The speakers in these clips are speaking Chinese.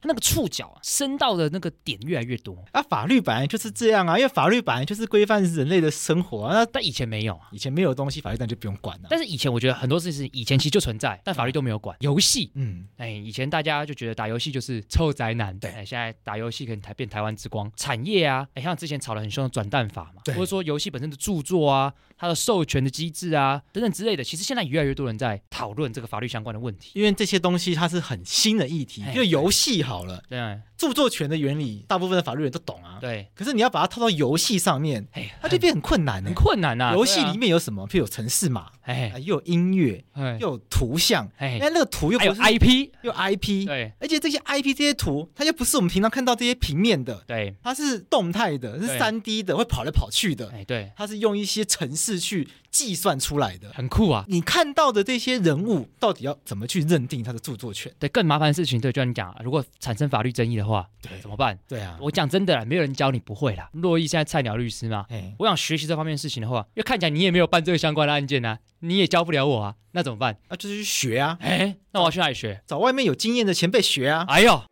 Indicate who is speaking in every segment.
Speaker 1: 它那个触角啊，伸到的那个点越来越多
Speaker 2: 啊？法律本来就是这样啊，因为法律本来就是规范人类的生活啊。那
Speaker 1: 但以前没有啊，
Speaker 2: 以前没有东西，法律当然就不用管了。
Speaker 1: 但是以前我觉得很多事情以前其实就存在，但法律都没有管。游戏，
Speaker 2: 嗯，
Speaker 1: 哎，以前大家就觉得打游戏就是臭宅男，
Speaker 2: 对，
Speaker 1: 现在打游戏可能台变台湾之光。产业啊，哎，像之前吵得很凶的转蛋法嘛，或者说游戏本身的著作啊，它的授权的机制啊等等之类的，其实现在越来越多人在讨论这个法律相关的问题，
Speaker 2: 因为这些东西。它是很新的议题，因为游戏好了，
Speaker 1: 对，
Speaker 2: 著作权的原理，大部分的法律人都懂啊，
Speaker 1: 对。
Speaker 2: 可是你要把它套到游戏上面，哎，它就变很困难，
Speaker 1: 很困难啊。
Speaker 2: 游戏里面有什么？譬如有城市嘛，哎，又有音乐，又有图像，哎，那个图又不是
Speaker 1: IP，
Speaker 2: 又 IP，
Speaker 1: 对。
Speaker 2: 而且这些 IP 这些图，它又不是我们平常看到这些平面的，
Speaker 1: 对，
Speaker 2: 它是动态的，是三 D 的，会跑来跑去的，
Speaker 1: 哎，对，
Speaker 2: 它是用一些程式去计算出来的，
Speaker 1: 很酷啊。
Speaker 2: 你看到的这些人物，到底要怎么去认定他的著作权？
Speaker 1: 对，更麻烦的事情，对，就像你讲，如果产生法律争议的话，
Speaker 2: 对，
Speaker 1: 怎么办？
Speaker 2: 对啊，
Speaker 1: 我讲真的啦，没有人教你不会啦。洛伊现在菜鸟律师嘛，
Speaker 2: 哎，
Speaker 1: 我想学习这方面事情的话，因为看起来你也没有办这个相关的案件啊，你也教不了我啊，那怎么办？
Speaker 2: 那就是去学啊，
Speaker 1: 哎，那我要去哪里学？
Speaker 2: 找外面有经验的前辈学啊。
Speaker 1: 哎呦。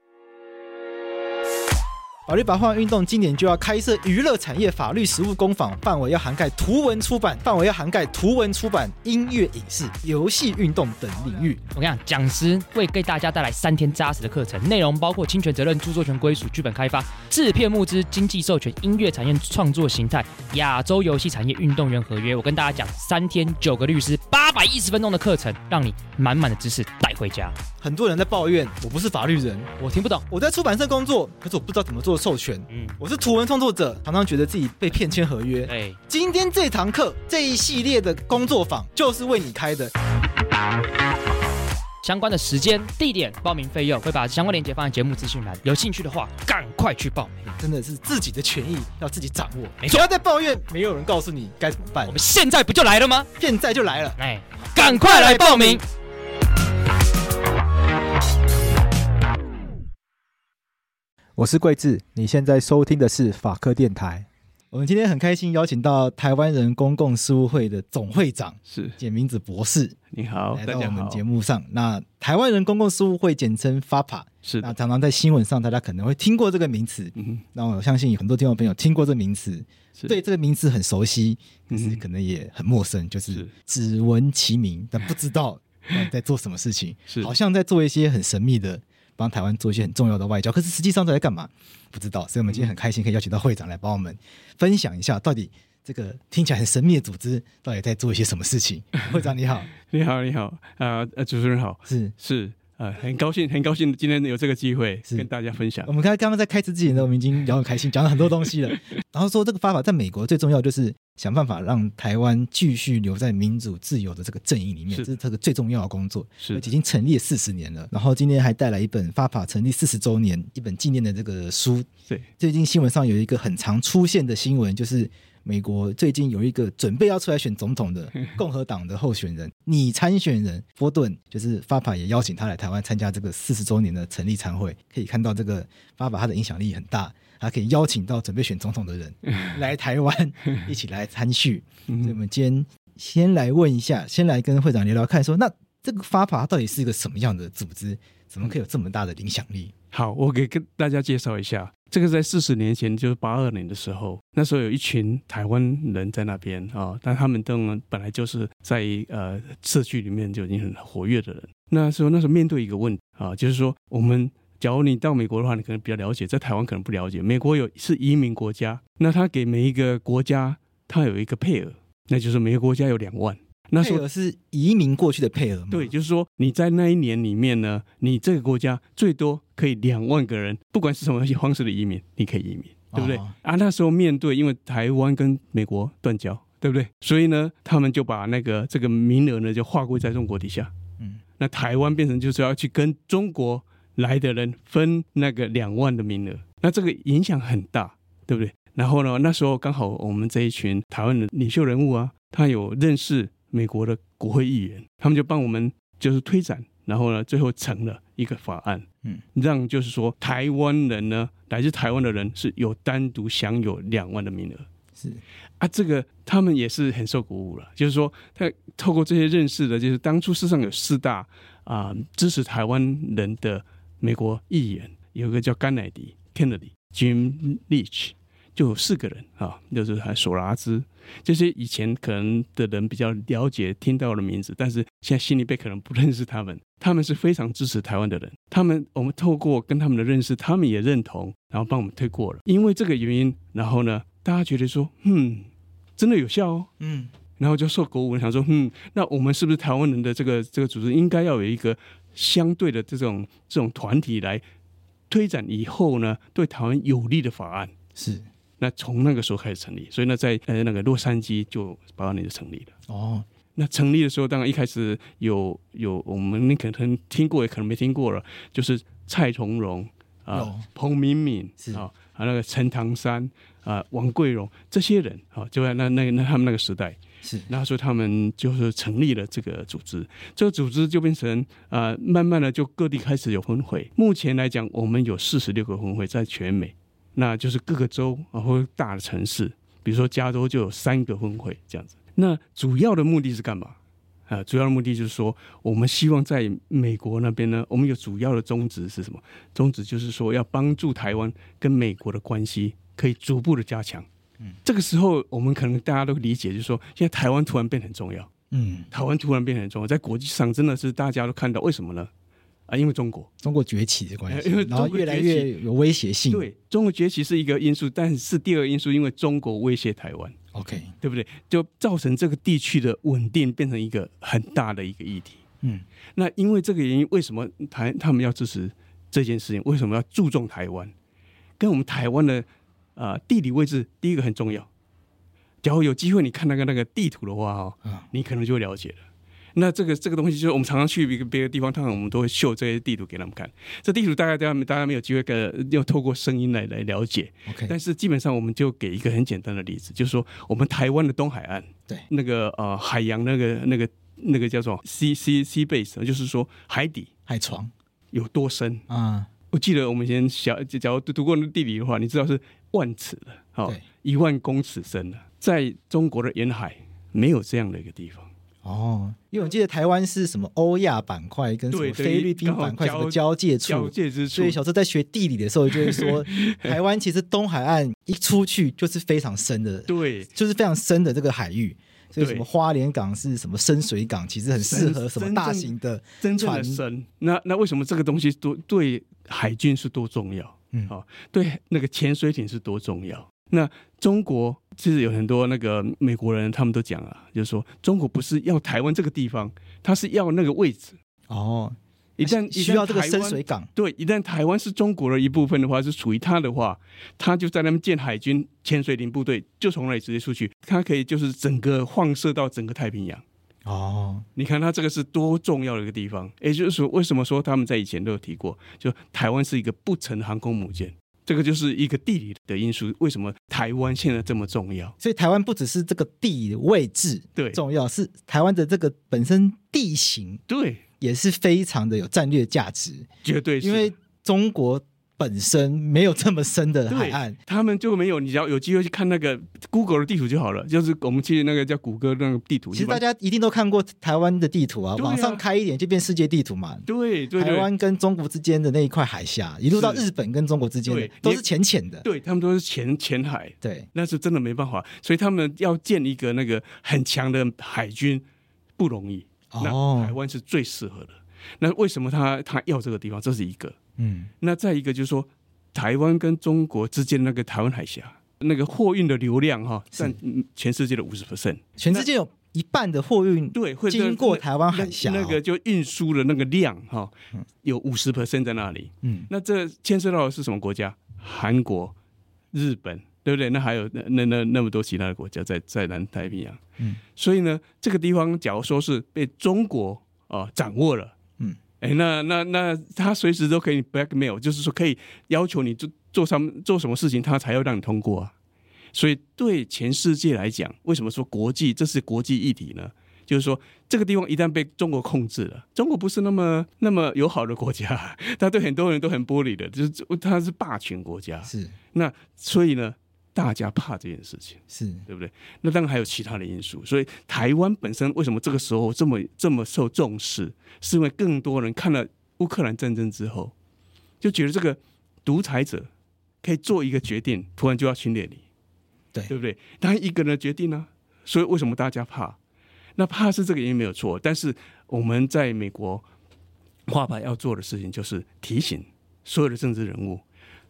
Speaker 2: 法律白话运动今年就要开设娱乐产业法律实务工坊，范围要涵盖图文出版，范围要涵盖图文出版、音乐、影视、游戏、运动等领域。
Speaker 1: 我跟你讲，讲师会给大家带来三天扎实的课程，内容包括侵权责任、著作权归属、剧本开发、制片募资、经济授权、音乐产业创作形态、亚洲游戏产业运动员合约。我跟大家讲，三天九个律师，八百一十分钟的课程，让你满满的知识带回家。
Speaker 2: 很多人在抱怨，我不是法律人，
Speaker 1: 我听不懂。
Speaker 2: 我在出版社工作，可是我不知道怎么做授权。嗯，我是图文创作者，常常觉得自己被骗签合约。
Speaker 1: 哎，
Speaker 2: 今天这堂课这一系列的工作坊就是为你开的。
Speaker 1: 相关的时间、地点、报名费用会把相关链接放在节目资讯栏。有兴趣的话，赶快去报名。
Speaker 2: 真的是自己的权益要自己掌握。
Speaker 1: 没错，
Speaker 2: 不要再抱怨，没有人告诉你该怎么办。
Speaker 1: 我们现在不就来了吗？
Speaker 2: 现在就来了。
Speaker 1: 哎，赶快来报名。
Speaker 2: 我是桂智，你现在收听的是法科电台。我们今天很开心邀请到台湾人公共事务会的总会长是简明子博士。
Speaker 3: 你好，
Speaker 2: 来到我们节目上。那台湾人公共事务会简称 FAPA，
Speaker 3: 是
Speaker 2: 那常常在新闻上大家可能会听过这个名词。嗯，那我相信有很多听众朋友听过这个名词，是对这个名词很熟悉，可是可能也很陌生，就是只闻其名，但不知道在做什么事情，是好像在做一些很神秘的。帮台湾做一些很重要的外交，可是实际上在干嘛？不知道，所以我们今天很开心可以邀请到会长来帮我们分享一下，到底这个听起来很神秘的组织到底在做一些什么事情。会长你好，
Speaker 3: 你好，你好，啊、呃，主持人好，
Speaker 2: 是
Speaker 3: 是。呃，很高兴，很高兴今天有这个机会跟大家分享。
Speaker 2: 我们刚刚刚在开始之前呢，我们已经聊得很开心，讲了很多东西了。然后说这个方法在美国最重要就是想办法让台湾继续留在民主自由的这个阵营里面，是这是这个最重要的工作。是已经成立了四十年了。然后今天还带来一本 FAPA 成立四十周年一本纪念的这个书。
Speaker 3: 对，
Speaker 2: 最近新闻上有一个很常出现的新闻就是。美国最近有一个准备要出来选总统的 共和党的候选人，拟参选人波顿，就是 FAPA 也邀请他来台湾参加这个四十周年的成立餐会。可以看到，这个 FAPA 他的影响力很大，他可以邀请到准备选总统的人 来台湾一起来参叙。所以我们今天先来问一下，先来跟会长聊聊看，说那这个 FAPA 到底是一个什么样的组织？怎么可以有这么大的影响力？
Speaker 3: 好，我给跟大家介绍一下。这个在四十年前，就是八二年的时候，那时候有一群台湾人在那边啊、但他们都本来就是在呃社区里面就已经很活跃的人。那时候那时候面对一个问题啊，就是说我们假如你到美国的话，你可能比较了解，在台湾可能不了解。美国有是移民国家，那他给每一个国家他有一个配额，那就是每个国家有两万。那时候
Speaker 2: 配额是移民过去的配额吗？
Speaker 3: 对，就是说你在那一年里面呢，你这个国家最多可以两万个人，不管是什么方式的移民，你可以移民，对不对？哦、啊，那时候面对因为台湾跟美国断交，对不对？所以呢，他们就把那个这个名额呢就划归在中国底下。嗯，那台湾变成就是要去跟中国来的人分那个两万的名额，那这个影响很大，对不对？然后呢，那时候刚好我们这一群台湾的领袖人物啊，他有认识。美国的国会议员，他们就帮我们就是推展，然后呢，最后成了一个法案，嗯，让就是说台湾人呢，来自台湾的人是有单独享有两万的名额，是。啊，这个他们也是很受鼓舞了，就是说他透过这些认识的，就是当初世上有四大啊、呃、支持台湾人的美国议员，有一个叫甘乃迪 Kennedy、Jim Leach。就有四个人啊，就是还索拉兹这些以前可能的人比较了解听到的名字，但是现在心里边可能不认识他们。他们是非常支持台湾的人，他们我们透过跟他们的认识，他们也认同，然后帮我们推过了。因为这个原因，然后呢，大家觉得说，嗯，真的有效哦，嗯，然后就受鼓舞，想说，嗯，那我们是不是台湾人的这个这个组织应该要有一个相对的这种这种团体来推展以后呢，对台湾有利的法案是。那从那个时候开始成立，所以呢，在呃那个洛杉矶就八二年就成立了。哦，那成立的时候，当然一开始有有我们你可能听过，也可能没听过了，就是蔡崇荣啊、彭敏敏啊，还有那个陈唐山啊、王桂荣这些人啊，就在那那那他们那个时代是，那时候他们就是成立了这个组织，这个组织就变成啊，慢慢的就各地开始有分会。目前来讲，我们有四十六个分会在全美。那就是各个州啊，或者大的城市，比如说加州就有三个分会这样子。那主要的目的是干嘛？啊，主要的目的就是说，我们希望在美国那边呢，我们有主要的宗旨是什么？宗旨就是说，要帮助台湾跟美国的关系可以逐步的加强。嗯，这个时候我们可能大家都理解，就是说，现在台湾突然变得很重要。嗯，台湾突然变得很重要，在国际上真的是大家都看到，为什么呢？啊，因为中国中国
Speaker 2: 崛起的关系，因为然后越来越有威胁性。
Speaker 3: 对，中国崛起是一个因素，但是第二个因素，因为中国威胁台湾，OK，对不对？就造成这个地区的稳定变成一个很大的一个议题。嗯，那因为这个原因，为什么台他们要支持这件事情？为什么要注重台湾？跟我们台湾的啊、呃、地理位置，第一个很重要。假如有机会你看那个那个地图的话，哦，你可能就会了解了。那这个这个东西就是我们常常去一个别的地方，通常我们都会秀这些地图给他们看。这地图大概大家大家没有机会跟要透过声音来来了解。OK，但是基本上我们就给一个很简单的例子，就是说我们台湾的东海岸，对，那个呃海洋那个那个那个叫做 sea sea sea base，就是说海底
Speaker 2: 海床
Speaker 3: 有多深啊？我记得我们以前小假如读过那地理的话，你知道是万尺的，好，一万公尺深的，在中国的沿海没有这样的一个地方。
Speaker 2: 哦，因为我记得台湾是什么欧亚板块跟什么菲律宾板块什么交界处，
Speaker 3: 交界之处，
Speaker 2: 所以小时候在学地理的时候就会说，台湾其实东海岸一出去就是非常深的，
Speaker 3: 对，
Speaker 2: 就是非常深的这个海域，所以什么花莲港是什么深水港，其实很适合什么大型的
Speaker 3: 真正的深。那那为什么这个东西多对海军是多重要？嗯，好，对那个潜水艇是多重要？那中国。其实有很多那个美国人，他们都讲啊，就是说中国不是要台湾这个地方，他是要那个位置哦。一旦
Speaker 2: 需要这个深水港，
Speaker 3: 对，一旦台湾是中国的一部分的话，是属于他的话，他就在那边建海军潜水艇部队，就从那里直接出去，他可以就是整个放射到整个太平洋。哦，你看他这个是多重要的一个地方。也就是说，为什么说他们在以前都有提过，就台湾是一个不成航空母舰。这个就是一个地理的因素，为什么台湾现在这么重要？
Speaker 2: 所以台湾不只是这个地理位置对重要，是台湾的这个本身地形对也是非常的有战略价值，
Speaker 3: 绝对是
Speaker 2: 因为中国。本身没有这么深的海岸，
Speaker 3: 他们就没有。你只要有机会去看那个 Google 的地图就好了，就是我们去那个叫谷歌那个地图。
Speaker 2: 其实大家一定都看过台湾的地图啊，往上开一点就变世界地图嘛。
Speaker 3: 对，对，
Speaker 2: 台湾跟中国之间的那一块海峡，一路到日本跟中国之间的都是浅浅的。
Speaker 3: 对，他们都是浅浅海。对，那是真的没办法，所以他们要建一个那个很强的海军不容易。哦，台湾是最适合的。那为什么他他要这个地方？这是一个。嗯，那再一个就是说，台湾跟中国之间那个台湾海峡，那个货运的流量哈，占全世界的五十 percent，
Speaker 2: 全世界有一半的货运
Speaker 3: 对会
Speaker 2: 经过台湾海峡，
Speaker 3: 那个就运输的那个量哈，有五十 percent 在那里。嗯，那这牵涉到的是什么国家？韩国、日本。对不对？那还有那那那那么多其他的国家在在南太平洋，嗯，所以呢，这个地方假如说是被中国啊、呃、掌握了，嗯，哎，那那那他随时都可以 blackmail，就是说可以要求你做做什么做什么事情，他才要让你通过啊。所以对全世界来讲，为什么说国际这是国际议题呢？就是说这个地方一旦被中国控制了，中国不是那么那么友好的国家，他对很多人都很玻璃的，就是他是霸权国家，是那所以呢。大家怕这件事情，是对不对？那当然还有其他的因素。所以台湾本身为什么这个时候这么这么受重视，是因为更多人看了乌克兰战争之后，就觉得这个独裁者可以做一个决定，突然就要侵略你，对对不对？他一个人的决定呢？所以为什么大家怕？那怕是这个原因没有错。但是我们在美国画牌要做的事情，就是提醒所有的政治人物，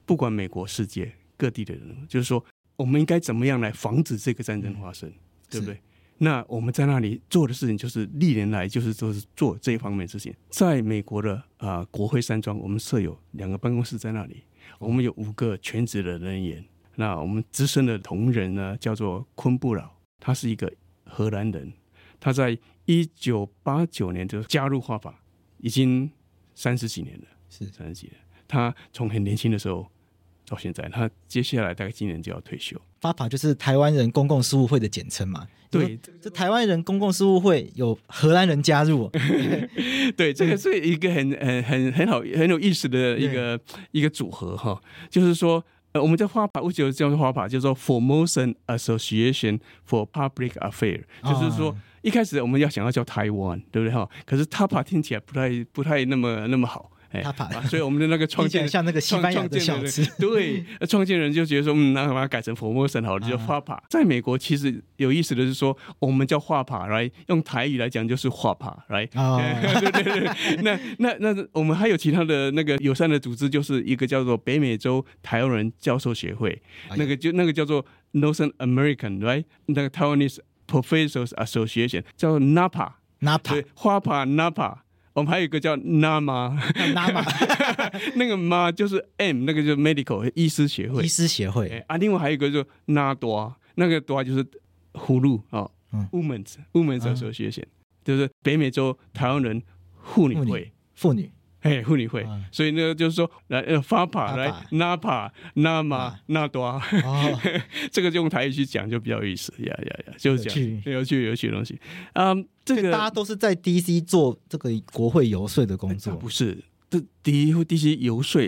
Speaker 3: 不管美国、世界。各地的人，就是说，我们应该怎么样来防止这个战争发生，对不对？那我们在那里做的事情，就是历年来就是都是做这一方面的事情。在美国的啊、呃、国会山庄，我们设有两个办公室在那里，我们有五个全职的人员。那我们资深的同仁呢，叫做昆布劳，他是一个荷兰人，他在一九八九年就加入画法，已经三十几年了，是三十几年。他从很年轻的时候。到现在，他接下来大概今年就要退休。
Speaker 2: FAPA 就是台湾人公共事务会的简称嘛？对，这台湾人公共事务会有荷兰人加入。
Speaker 3: 对，这个是一个很很很很好很有意思的一个一个组合哈。就是说，呃，我们叫 FAPA，为什么叫做 FAPA？就是说 Formosan Association for Public Affairs，就是说一开始我们要想要叫台湾，对不对哈？可是 TAPA 听起来不太不太那么那么好。哎，所以我们的那个创建
Speaker 2: 像那个西班牙的小吃，
Speaker 3: 对，创建人就觉得说，嗯，那把它改成佛莫森好了，就叫 FAPA。在美国，其实有意思的是说，我们叫 FAPA 来用台语来讲就是 FAPA 来。对对对，那那那我们还有其他的那个友善的组织，就是一个叫做北美洲台湾人教授协会，那个就那个叫做 Northern American right，那个 Taiwanese Professors Association 叫做 NAPA，NAPA，对，FAPA NAPA。我们还有一个叫 NAMA，NAMA，那个 Ma 就是 M，那个就是 Medical 医师协会，
Speaker 2: 医师协会。
Speaker 3: 啊。另外还有一个就 NADWA，那个 DWA 就是葫芦啊，Women's Women's Association，就是北美洲台湾人妇女会，
Speaker 2: 妇女。
Speaker 3: 哎，妇女会，所以呢，就是说，来呃，FAPA 来，NAPA、NAMA、NADWA，这个就用台语去讲就比较有意思，呀呀呀，就是讲，有趣有趣的东西。嗯，这个
Speaker 2: 大家都是在 DC 做这个国会游说的工作，
Speaker 3: 不是？这 DC 游说，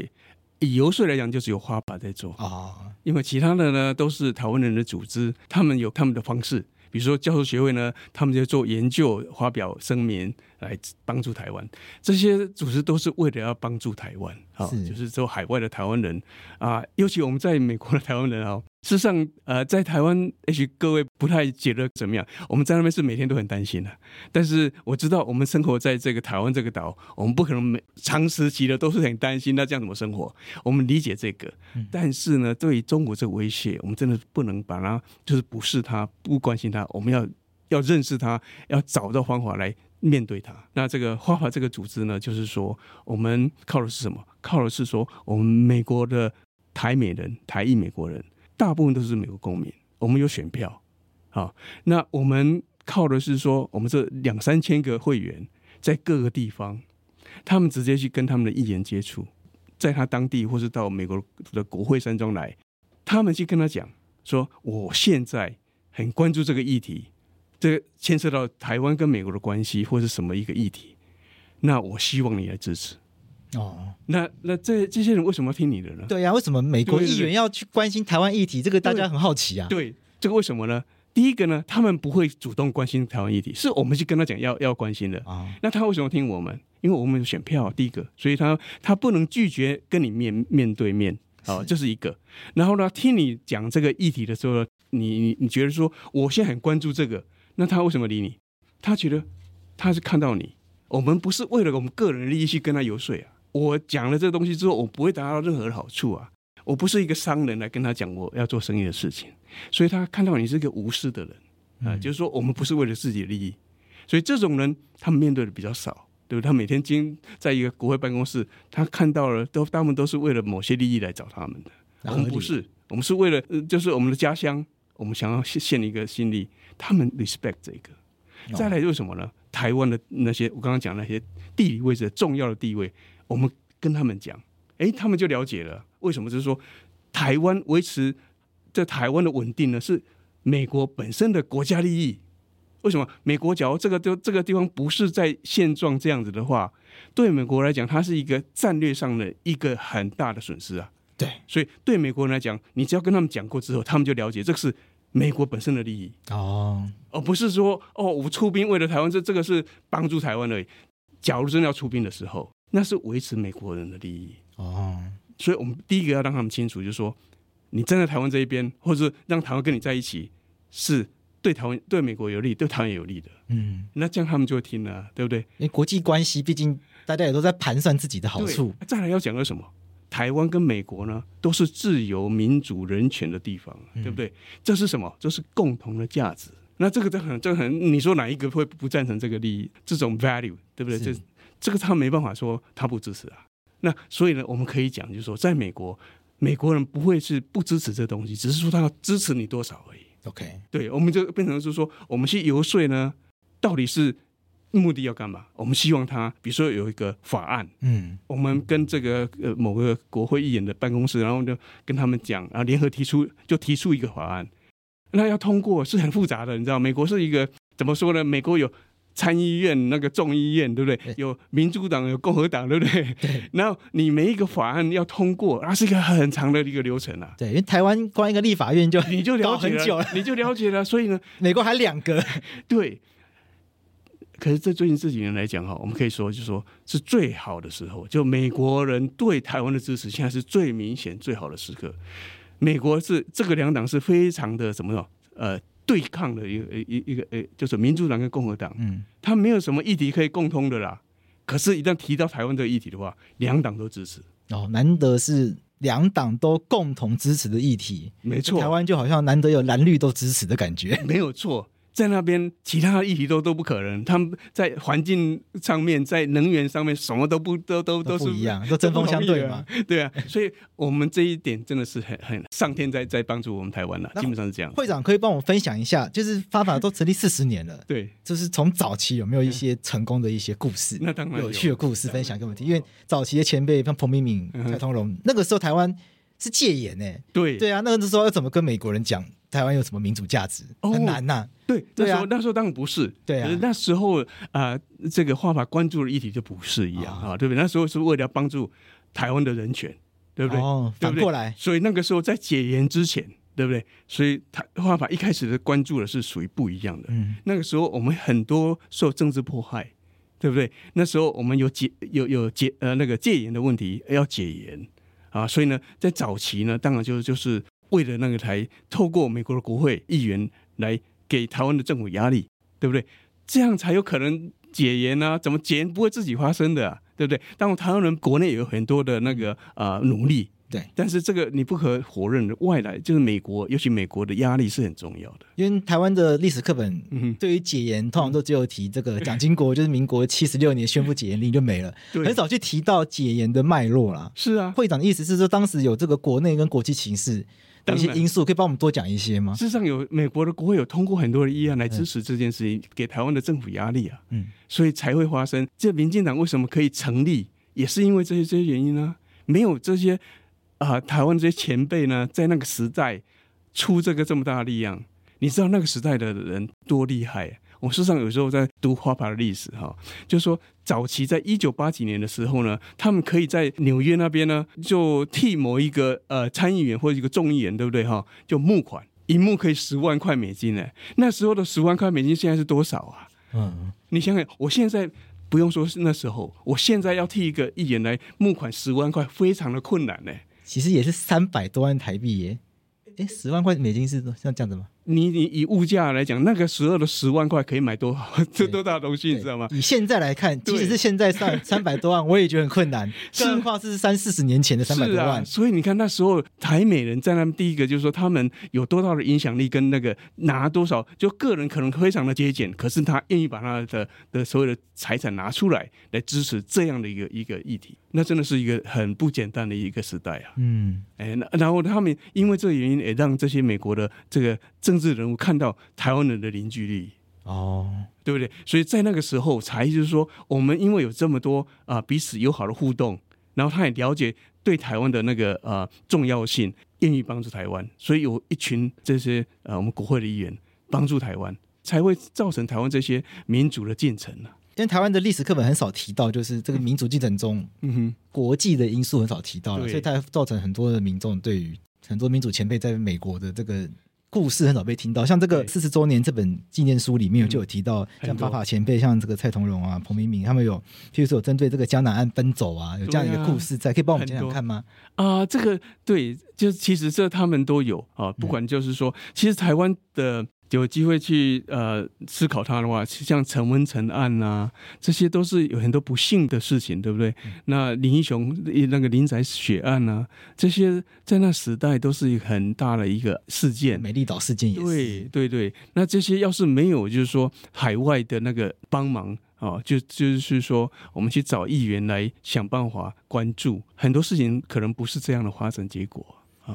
Speaker 3: 以游说来讲，就是由 FAPA 在做啊，因为其他的呢都是台湾人的组织，他们有他们的方式。比如说教授协会呢，他们就做研究、发表声明来帮助台湾。这些组织都是为了要帮助台湾，啊，就是说海外的台湾人啊，尤其我们在美国的台湾人啊。事实上，呃，在台湾，也许各位不太觉得怎么样。我们在那边是每天都很担心的。但是我知道，我们生活在这个台湾这个岛，我们不可能每长时期的都是很担心。那这样怎么生活？我们理解这个。但是呢，对于中国这个威胁，我们真的不能把它就是不视它，不关心它。我们要要认识它，要找到方法来面对它。那这个 FAPA 这个组织呢，就是说，我们靠的是什么？靠的是说，我们美国的台美人、台裔美国人。大部分都是美国公民，我们有选票，好，那我们靠的是说，我们这两三千个会员在各个地方，他们直接去跟他们的议员接触，在他当地或是到美国的国会山庄来，他们去跟他讲说，我现在很关注这个议题，这个牵涉到台湾跟美国的关系或是什么一个议题，那我希望你来支持。哦，那那这这些人为什么要听你的呢？
Speaker 2: 对呀、啊，为什么美国议员要去关心台湾议题？这个大家很好奇啊。
Speaker 3: 对，这个为什么呢？第一个呢，他们不会主动关心台湾议题，是我们去跟他讲要要关心的啊。那他为什么听我们？因为我们有选票，第一个，所以他他不能拒绝跟你面面对面啊，这是一个。然后呢，听你讲这个议题的时候，你你你觉得说我现在很关注这个，那他为什么理你？他觉得他是看到你，我们不是为了我们个人利益去跟他游说啊。我讲了这个东西之后，我不会得到任何的好处啊！我不是一个商人来跟他讲我要做生意的事情，所以他看到你是一个无私的人啊、呃，就是说我们不是为了自己的利益，所以这种人他们面对的比较少，对不对？他每天经在一个国会办公室，他看到了都他们都是为了某些利益来找他们的，我们不是，我们是为了、呃、就是我们的家乡，我们想要献献一个心力，他们 respect 这个，再来就是什么呢？台湾的那些我刚刚讲那些地理位置的重要的地位，我们跟他们讲。哎，他们就了解了为什么，就是说，台湾维持在台湾的稳定呢，是美国本身的国家利益。为什么？美国假如这个就这个地方不是在现状这样子的话，对美国来讲，它是一个战略上的一个很大的损失啊。
Speaker 2: 对，
Speaker 3: 所以对美国人来讲，你只要跟他们讲过之后，他们就了解这个是美国本身的利益
Speaker 2: 哦，
Speaker 3: 而不是说哦，我出兵为了台湾，这这个是帮助台湾而已。假如真的要出兵的时候，那是维持美国人的利益。
Speaker 2: 哦，
Speaker 3: 所以我们第一个要让他们清楚，就是说，你站在台湾这一边，或者是让台湾跟你在一起，是对台湾、对美国有利，对台湾有利的。
Speaker 2: 嗯，
Speaker 3: 那这样他们就会听了，对不对？
Speaker 2: 因为国际关系，毕竟大家也都在盘算自己的好处。
Speaker 3: 再来要讲个什么？台湾跟美国呢，都是自由、民主、人权的地方，对不对？嗯、这是什么？这是共同的价值。那这个这很、这很，你说哪一个会不赞成这个利益？这种 value，对不对？这这个他没办法说他不支持啊。那所以呢，我们可以讲，就是说，在美国，美国人不会是不支持这东西，只是说他要支持你多少而已。
Speaker 2: OK，对，
Speaker 3: 我们就变成是说，我们去游说呢，到底是目的要干嘛？我们希望他，比如说有一个法案，
Speaker 2: 嗯，
Speaker 3: 我们跟这个呃某个国会议员的办公室，然后就跟他们讲，然后联合提出，就提出一个法案，那要通过是很复杂的，你知道，美国是一个怎么说呢？美国有。参议院那个众议院，对不对？有民主党，有共和党，对不对？
Speaker 2: 对。
Speaker 3: 然后你每一个法案要通过，那是一个很长的一个流程啊。
Speaker 2: 对，因为台湾光一个立法院就
Speaker 3: 你就了解了，
Speaker 2: 很久了，
Speaker 3: 你就了解了。所以呢，
Speaker 2: 美国还两个。
Speaker 3: 对。可是，在最近这几年来讲哈，我们可以说，就是说是最好的时候，就美国人对台湾的支持，现在是最明显、最好的时刻。美国是这个两党是非常的什么呢？呃。对抗的一个一一个呃，就是民主党跟共和党，
Speaker 2: 嗯，
Speaker 3: 他没有什么议题可以共通的啦。可是，一旦提到台湾这个议题的话，两党都支持。
Speaker 2: 哦，难得是两党都共同支持的议题，
Speaker 3: 没错。
Speaker 2: 台湾就好像难得有蓝绿都支持的感觉，
Speaker 3: 没有错。在那边，其他的议题都都不可能。他们在环境上面，在能源上面，什么都不都都都是
Speaker 2: 都不一样，都针锋相对嘛。
Speaker 3: 对啊，所以我们这一点真的是很很上天在在帮助我们台湾了，基本上是这样。
Speaker 2: 会长可以帮我分享一下，就是发法都成立四十年了，
Speaker 3: 对，
Speaker 2: 就是从早期有没有一些成功的一些故事？
Speaker 3: 那当然有，
Speaker 2: 有趣的故事分享给我们听。因为早期的前辈像彭明敏、蔡通荣，那个时候台湾是戒严呢。
Speaker 3: 对
Speaker 2: 对啊，那个时候要怎么跟美国人讲？台湾有什么民主价值？很难呐、啊。
Speaker 3: 对，那时候那时候当然不是。
Speaker 2: 对啊，
Speaker 3: 那时候啊、呃，这个画法关注的议题就不是一样啊，对不对？那时候是为了帮助台湾的人权，对不对？
Speaker 2: 哦，反过来。
Speaker 3: 所以那个时候在解严之前，对不对？所以他画法一开始的关注的是属于不一样的。
Speaker 2: 嗯，
Speaker 3: 那个时候我们很多受政治迫害，对不对？那时候我们有解有有解呃那个戒严的问题要解严啊，所以呢，在早期呢，当然就就是。为了那个台，透过美国的国会议员来给台湾的政府压力，对不对？这样才有可能解严啊！怎么解严不会自己发生的啊？对不对？当然，台湾人国内也有很多的那个啊、呃、努力，
Speaker 2: 对。
Speaker 3: 但是这个你不可否认的，外来就是美国，尤其美国的压力是很重要的。
Speaker 2: 因为台湾的历史课本对于解严，通常都只有提这个蒋经国，就是民国七十六年宣布解严令就没了，很少去提到解严的脉络啦。
Speaker 3: 是啊，
Speaker 2: 会长的意思是说，当时有这个国内跟国际形势。一些因素可以帮我们多讲一些吗？
Speaker 3: 事实上，有美国的国会有通过很多的议案来支持这件事情，嗯、给台湾的政府压力啊。
Speaker 2: 嗯，
Speaker 3: 所以才会发生。这民进党为什么可以成立，也是因为这些这些原因呢？没有这些啊、呃，台湾这些前辈呢，在那个时代出这个这么大的力量，你知道那个时代的人多厉害啊？我事实上有时候在读花牌的历史哈，就是说早期在一九八几年的时候呢，他们可以在纽约那边呢，就替某一个呃参议员或者一个众议员，对不对哈？就募款，一募可以十万块美金呢。那时候的十万块美金现在是多少啊？
Speaker 2: 嗯，
Speaker 3: 你想想，我现在不用说是那时候，我现在要替一个议员来募款十万块，非常的困难呢。
Speaker 2: 其实也是三百多万台币耶。哎，十万块美金是像这样子吗？
Speaker 3: 你你以物价来讲，那个时候的十万块可以买多好，这多大东西，你知道吗？
Speaker 2: 以现在来看，即使是现在上 三百多万，我也觉得很困难。更何况是三四十年前的三百多万。
Speaker 3: 啊。所以你看那时候台美人在那边，第一个就是说他们有多大的影响力，跟那个拿多少，就个人可能非常的节俭，可是他愿意把他的的所有的财产拿出来来支持这样的一个一个议题，那真的是一个很不简单的一个时代啊。
Speaker 2: 嗯，
Speaker 3: 哎，那然后他们因为这个原因，也让这些美国的这个政治人物看到台湾人的凝聚力
Speaker 2: 哦，
Speaker 3: 对不对？所以在那个时候，才就是说，我们因为有这么多啊、呃、彼此友好的互动，然后他也了解对台湾的那个呃重要性，愿意帮助台湾，所以有一群这些呃我们国会的议员帮助台湾，才会造成台湾这些民主的进程呢。
Speaker 2: 因为台湾的历史课本很少提到，就是这个民主进程中，嗯哼，国际的因素很少提到了，所以它造成很多的民众对于很多民主前辈在美国的这个。故事很少被听到，像这个四十周年这本纪念书里面就有提到，像法法前辈，像这个蔡同荣啊、彭明敏，他们有，譬如说有针对这个江南岸奔走啊，有这样一个故事在，可以帮我们讲讲看吗？
Speaker 3: 啊，这个对，就其实这他们都有啊，不管就是说，其实台湾的。有机会去呃思考它的话，像陈文成案呐、啊，这些都是有很多不幸的事情，对不对？嗯、那林英雄那个林宅血案呐、啊，这些在那时代都是一很大的一个事件。
Speaker 2: 美丽岛事件也是。
Speaker 3: 对对对，那这些要是没有，就是说海外的那个帮忙啊，就就是说我们去找议员来想办法关注很多事情，可能不是这样的发展结果。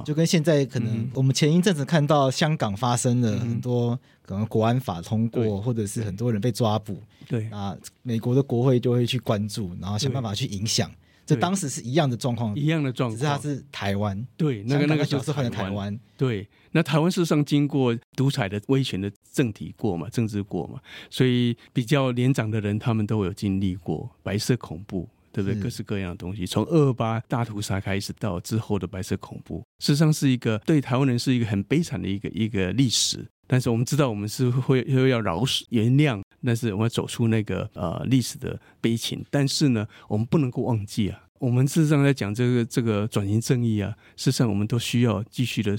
Speaker 2: 就跟现在可能我们前一阵子看到香港发生了很多可能国安法通过，或者是很多人被抓捕，
Speaker 3: 对。
Speaker 2: 啊，美国的国会就会去关注，然后想办法去影响。这当时是一样的状况，
Speaker 3: 一样的状况，只
Speaker 2: 是它是台湾，
Speaker 3: 对，那个那个
Speaker 2: 就是换成台湾，
Speaker 3: 对，那台湾事实上经过独裁的威权的政体过嘛，政治过嘛，所以比较年长的人他们都有经历过白色恐怖。对不对？各式各样的东西，从二二八大屠杀开始到之后的白色恐怖，事实上是一个对台湾人是一个很悲惨的一个一个历史。但是我们知道，我们是会又要饶恕原谅，但是我们要走出那个呃历史的悲情。但是呢，我们不能够忘记啊，我们事实上在讲这个这个转型正义啊，事实上我们都需要继续的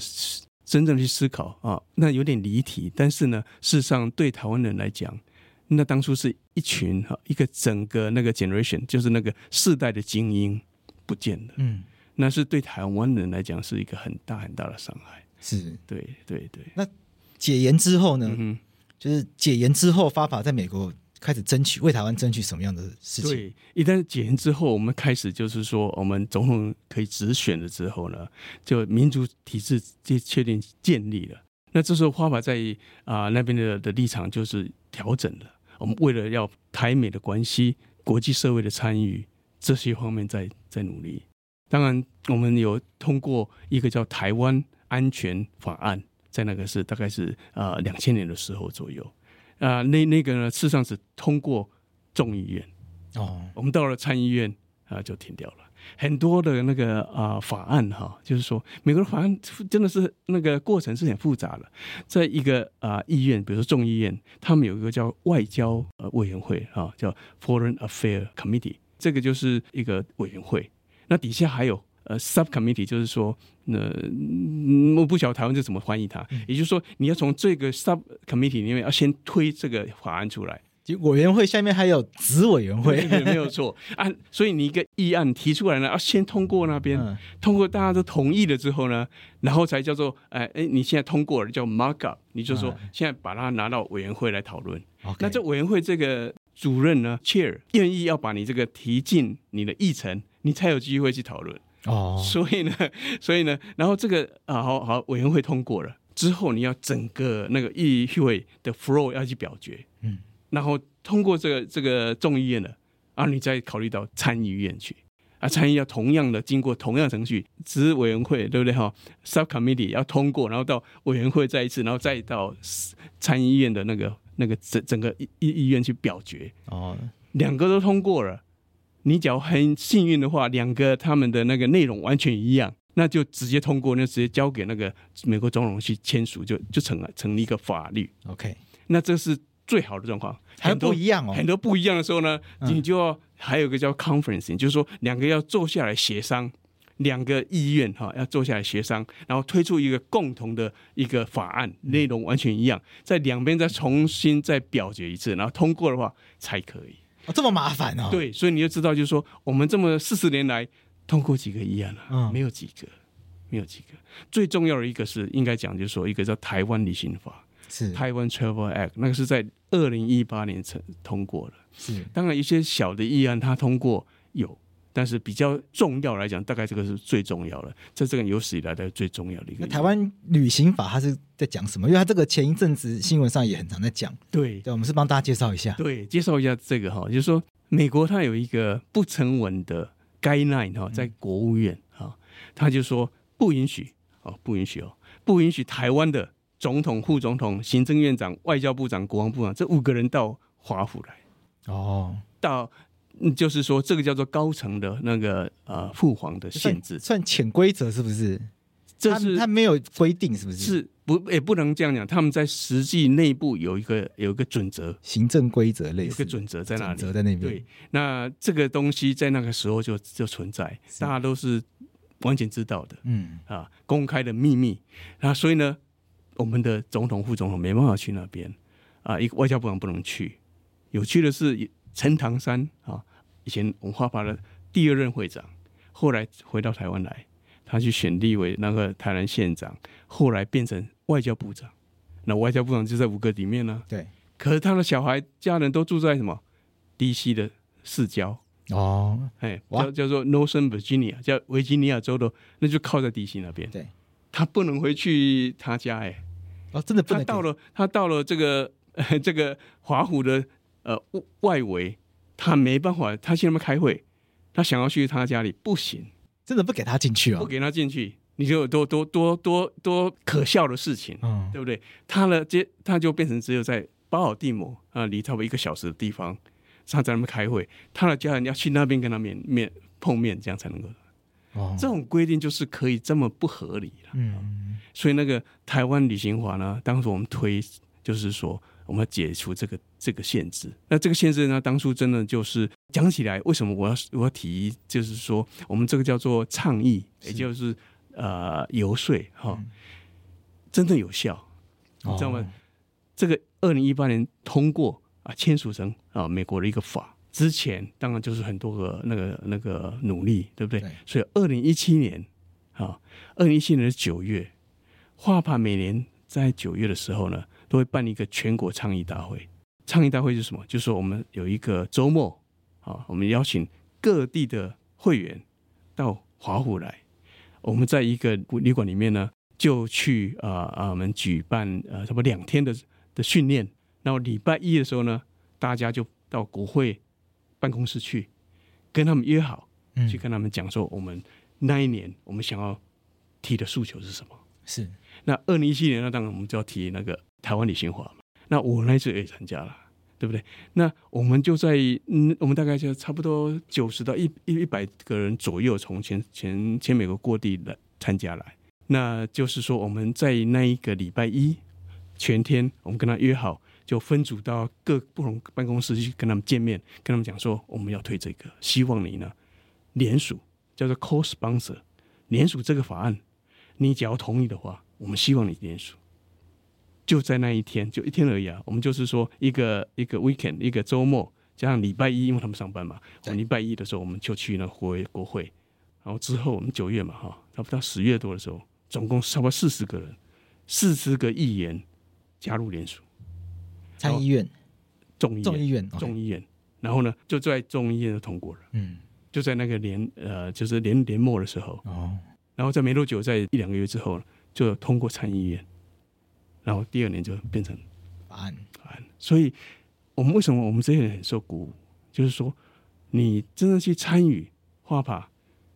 Speaker 3: 真正去思考啊。那有点离题，但是呢，事实上对台湾人来讲。那当初是一群哈，一个整个那个 generation，就是那个世代的精英不见了。嗯，那是对台湾人来讲是一个很大很大的伤害。
Speaker 2: 是，
Speaker 3: 对对对。
Speaker 2: 那解严之后呢？嗯，就是解严之后，发法在美国开始争取为台湾争取什么样的事情？
Speaker 3: 对，一旦解严之后，我们开始就是说，我们总统可以直选了之后呢，就民主体制就确定建立了。那这时候花法在啊、呃、那边的的立场就是调整了。我们为了要台美的关系、国际社会的参与这些方面在在努力。当然，我们有通过一个叫《台湾安全法案》，在那个是大概是呃两千年的时候左右啊、呃。那那个呢，事实上是通过众议院哦，我们到了参议院啊、呃、就停掉了。很多的那个啊、呃、法案哈，就是说美国的法案真的是那个过程是很复杂的。在一个啊、呃、议院，比如说众议院，他们有一个叫外交呃委员会啊，叫 Foreign Affairs Committee，这个就是一个委员会。那底下还有呃 Subcommittee，就是说，呃，我不晓得台湾是怎么翻译它。也就是说，你要从这个 Subcommittee 里面要先推这个法案出来。
Speaker 2: 委员会下面还有子委员会，
Speaker 3: 没有错啊。所以你一个议案提出来呢，要先通过那边，通过大家都同意了之后呢，然后才叫做哎哎，你现在通过了叫 mark up，你就说现在把它拿到委员会来讨论。那这委员会这个主任呢，chair 愿意要把你这个提进你的议程，你才有机会去讨论。哦，所以呢，所以呢，然后这个啊，好好，委员会通过了之后，你要整个那个议会的 floor 要去表决。嗯。然后通过这个这个众议院的，然后你再考虑到参议院去，啊，参议要同样的经过同样程序，执委员会对不对哈？Subcommittee 要通过，然后到委员会再一次，然后再到参议院的那个那个整整个议议院去表决。哦，两个都通过了，你只要很幸运的话，两个他们的那个内容完全一样，那就直接通过，那直接交给那个美国总统去签署，就就成了成立一个法律。
Speaker 2: OK，
Speaker 3: 那这是。最好的状况，
Speaker 2: 还不一样哦。
Speaker 3: 很多不一样的时候呢，你就要还有一个叫 conferencing，就是说两个要坐下来协商，两个议院哈要坐下来协商，然后推出一个共同的一个法案，内容完全一样，在两边再重新再表决一次，然后通过的话才可以。
Speaker 2: 哦，这么麻烦哦。
Speaker 3: 对，所以你就知道，就是说我们这么四十年来通过几个议案了，嗯，没有几个，没有几个。最重要的一个是应该讲，就是说一个叫台湾旅行法，
Speaker 2: 是
Speaker 3: 台湾 Travel Act，那个是在二零一八年成通过的。
Speaker 2: 是，
Speaker 3: 当然一些小的议案它通过有。但是比较重要来讲，大概这个是最重要的，在这个有史以来的最重要的一个。
Speaker 2: 那台湾旅行法它是在讲什么？因为它这个前一阵子新闻上也很常在讲。
Speaker 3: 对，
Speaker 2: 对，我们是帮大家介绍一下。
Speaker 3: 对，介绍一下这个哈，就是说美国它有一个不成文的 guideline 哈，在国务院哈，他就说不允许哦，不允许哦，不允许台湾的总统、副总统、行政院长、外交部长、国防部长这五个人到华府来
Speaker 2: 哦，
Speaker 3: 到。嗯，就是说，这个叫做高层的那个呃父皇的限制，
Speaker 2: 算潜规则是不是？
Speaker 3: 这是
Speaker 2: 他没有规定，是不是？
Speaker 3: 是不也不能这样讲，他们在实际内部有一个有一个准则，
Speaker 2: 行政规则类似，有
Speaker 3: 个准则在那里，
Speaker 2: 准则在那边。
Speaker 3: 对，那这个东西在那个时候就就存在，大家都是完全知道的，
Speaker 2: 嗯
Speaker 3: 啊，公开的秘密。那所以呢，我们的总统、副总统没办法去那边啊，一个外交部长不能去。有趣的是。陈唐山啊，以前我们花法的第二任会长，后来回到台湾来，他去选立为那个台南县长，后来变成外交部长。那外交部长就在五个里面呢。
Speaker 2: 对。
Speaker 3: 可是他的小孩家人都住在什么？DC 的市郊
Speaker 2: 哦，
Speaker 3: 哎，叫叫做 Northern Virginia，叫维吉尼亚州的，那就靠在 DC 那边。
Speaker 2: 对。
Speaker 3: 他不能回去他家哎。
Speaker 2: 哦，真的不能。
Speaker 3: 他到了，他到了这个呃 这个华府的。呃，外围他没办法，他去那边开会，他想要去他家里不行，
Speaker 2: 真的不给他进去啊、哦，
Speaker 3: 不给他进去，你就有多多多多多可笑的事情，
Speaker 2: 嗯，
Speaker 3: 对不对？他的接他就变成只有在巴尔的摩啊，离差不多一个小时的地方，他在那边开会，他的家人要去那边跟他面面碰面，这样才能够。
Speaker 2: 哦，
Speaker 3: 这种规定就是可以这么不合理了，
Speaker 2: 嗯，
Speaker 3: 所以那个台湾旅行法呢，当时我们推就是说。我们要解除这个这个限制。那这个限制呢，当初真的就是讲起来，为什么我要我要提？就是说，我们这个叫做倡议，也就是呃游说哈、哦，真的有效，你知道吗？哦、这个二零一八年通过啊，签署成啊美国的一个法之前，当然就是很多个那个那个努力，对不对？
Speaker 2: 对，
Speaker 3: 所以二零一七年啊，二零一七年的九月，画派每年在九月的时候呢。都会办一个全国倡议大会，倡议大会是什么？就是说我们有一个周末啊，我们邀请各地的会员到华府来，我们在一个旅馆里面呢，就去啊啊，我们举办呃差不多两天的的训练，然后礼拜一的时候呢，大家就到国会办公室去，跟他们约好，去跟他们讲说，我们那一年我们想要提的诉求是什么？
Speaker 2: 是。
Speaker 3: 那二零一七年，那当然我们就要提那个台湾旅行华嘛。那我那次也参加了，对不对？那我们就在嗯，我们大概就差不多九十到一一一百个人左右，从全全全美国各地来参加来。那就是说，我们在那一个礼拜一全天，我们跟他约好，就分组到各不同办公室去跟他们见面，跟他们讲说我们要推这个，希望你呢联署，叫做 co-sponsor，联署这个法案，你只要同意的话。我们希望你联署，就在那一天，就一天而已啊。我们就是说一个一个 weekend，一个周末加上礼拜一，因为他们上班嘛。我们礼拜一的时候，我们就去那国国会，然后之后我们九月嘛，哈，差不多十月多的时候，总共差不多四十个人，四十个议员加入联署，
Speaker 2: 参议院、
Speaker 3: 众议院、
Speaker 2: 众议院、
Speaker 3: 众议院，然后呢，就在众议院就通过了。
Speaker 2: 嗯，
Speaker 3: 就在那个年呃，就是年年末的时候，
Speaker 2: 哦，
Speaker 3: 然后在没多久，在一两个月之后。就通过参议院，然后第二年就变成
Speaker 2: 法案。
Speaker 3: 法案。所以，我们为什么我们这些人很受鼓舞？就是说，你真的去参与花法，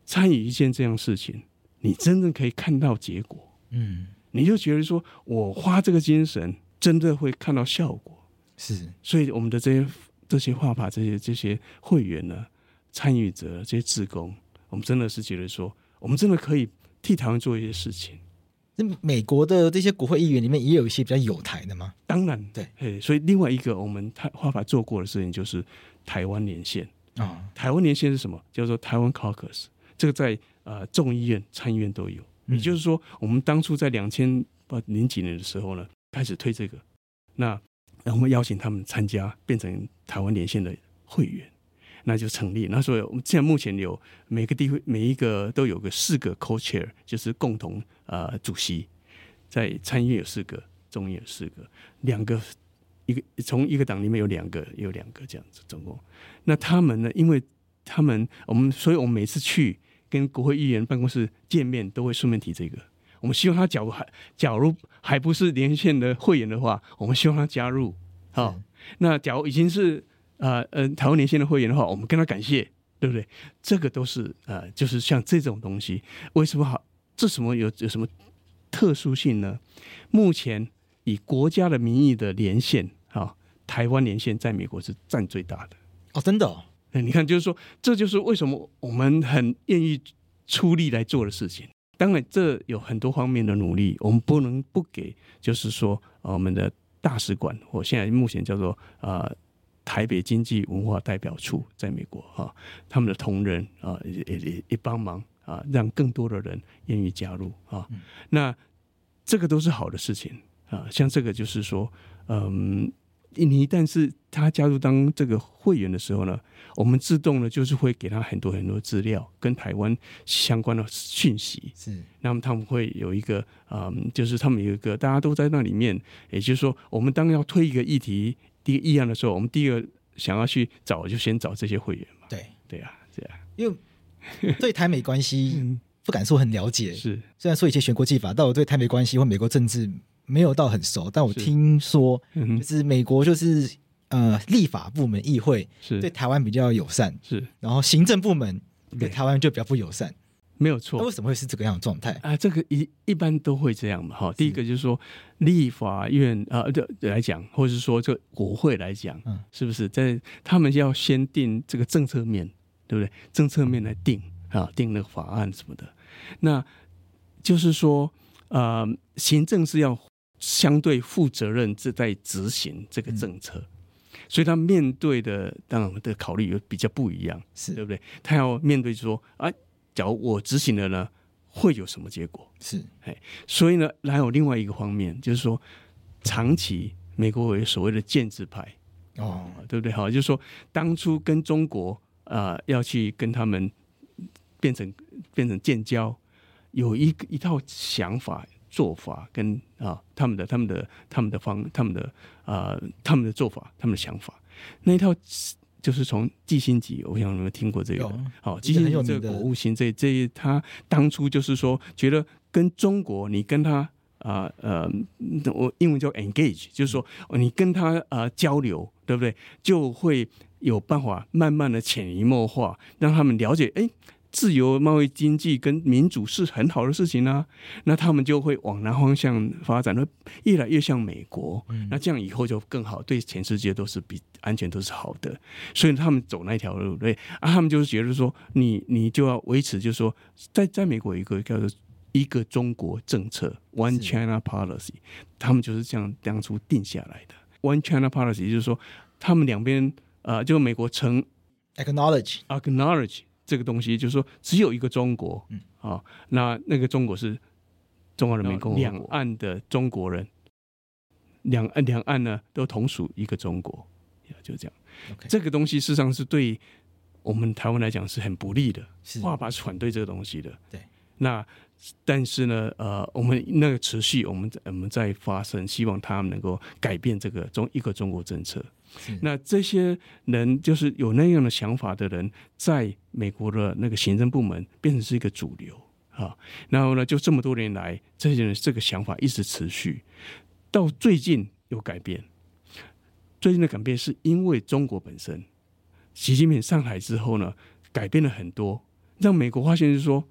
Speaker 3: 参与一件这样事情，你真正可以看到结果。
Speaker 2: 嗯，
Speaker 3: 你就觉得说我花这个精神，真的会看到效果。
Speaker 2: 是。
Speaker 3: 所以，我们的这些这些画法，这些这些会员呢，参与者，这些志工，我们真的是觉得说，我们真的可以替台湾做一些事情。
Speaker 2: 那美国的这些国会议员里面也有一些比较有台的吗？
Speaker 3: 当然，
Speaker 2: 对，
Speaker 3: 所以另外一个我们台画法做过的事情就是台湾连线
Speaker 2: 啊。
Speaker 3: 台湾连线是什么？叫做台湾 Caucus。这个在呃众议院、参议院都有。
Speaker 2: 嗯
Speaker 3: 也就是说，我们当初在两千零几年的时候呢，开始推这个，那然后我们邀请他们参加，变成台湾连线的会员，那就成立。那所以我们现在目前有每个地会每一个都有个四个 co-chair，就是共同呃主席，在参议院有四个，众议有四个，两个一个从一个党里面有两个，有两个这样子总共。那他们呢，因为他们我们，所以我们每次去。跟国会议员办公室见面，都会顺便提这个。我们希望他假如还假如还不是连线的会员的话，我们希望他加入。好、哦，那假如已经是呃呃台湾连线的会员的话，我们跟他感谢，对不对？这个都是呃，就是像这种东西，为什么好？这什么有有什么特殊性呢？目前以国家的名义的连线，啊、哦，台湾连线在美国是占最大的。
Speaker 2: 哦，真的哦。
Speaker 3: 你看，就是说，这就是为什么我们很愿意出力来做的事情。当然，这有很多方面的努力，我们不能不给。就是说，我们的大使馆，我现在目前叫做呃台北经济文化代表处，在美国哈，他们的同仁啊也也也帮忙啊，让更多的人愿意加入啊。那这个都是好的事情啊。像这个就是说，嗯。你一旦是他加入当这个会员的时候呢，我们自动呢就是会给他很多很多资料跟台湾相关的讯息。
Speaker 2: 是，
Speaker 3: 那么他们会有一个，嗯，就是他们有一个大家都在那里面，也就是说，我们当要推一个议题、第一个议案的时候，我们第一个想要去找，就先找这些会员嘛。
Speaker 2: 对，
Speaker 3: 对啊，这样。
Speaker 2: 因为对台美关系 不敢说很了解，
Speaker 3: 是
Speaker 2: 虽然说以前学国际法，但我对台美关系或美国政治。没有到很熟，但我听说，就是美国就是呃立法部门议会是对台湾比较友善，是，然后行政部门对台湾就比较不友善，
Speaker 3: 没有错。
Speaker 2: 那为什么会是这个样的状态
Speaker 3: 啊？这个一一般都会这样嘛，哈。第一个就是说立法院啊，对来讲，或者是说这个国会来讲，嗯，是不是在他们要先定这个政策面，对不对？政策面来定啊，定那个法案什么的，那就是说，呃，行政是要。相对负责任，是在执行这个政策，嗯、所以他面对的当然的考虑有比较不一样，是对不对？他要面对说啊，假如我执行了呢，会有什么结果？是，哎，所以呢，还有另外一个方面，就是说，长期美国为所谓的建制派，哦，对不对？好，就是说，当初跟中国啊、呃、要去跟他们变成变成建交，有一一套想法。做法跟啊，他们的、他们的、他们的方、他们的啊、呃，他们的做法、他们的想法，那一套就是从季辛吉，我想有没有听过这个？好，季辛吉这个国务卿，这这他当初就是说，觉得跟中国，你跟他啊呃，我英文叫 engage，就是说你跟他啊、呃、交流，对不对？就会有办法慢慢的潜移默化，让他们了解，哎。自由贸易经济跟民主是很好的事情啊，那他们就会往南方向发展，会越来越像美国。那这样以后就更好，对全世界都是比安全都是好的。所以他们走那条路，对啊，他们就是觉得说，你你就要维持，就是说，在在美国一个叫做一个中国政策 （One China Policy），他们就是这样当初定下来的。One China Policy 就是说，他们两边啊，就美国承
Speaker 2: acknowledge
Speaker 3: acknowledge。这个东西就是说，只有一个中国，嗯啊，那那个中国是中华人民共和国，两岸的中国人，两岸两岸呢都同属一个中国，就这样。这个东西事实上是对我们台湾来讲是很不利的，是爸爸是反对这个东西的。对，那但是呢，呃，我们那个持续，我们我们在发声，希望他们能够改变这个中一个中国政策。那这些人就是有那样的想法的人，在美国的那个行政部门变成是一个主流啊。然后呢，就这么多年来，这些人这个想法一直持续，到最近有改变。最近的改变是因为中国本身，习近平上台之后呢，改变了很多，让美国发现是说，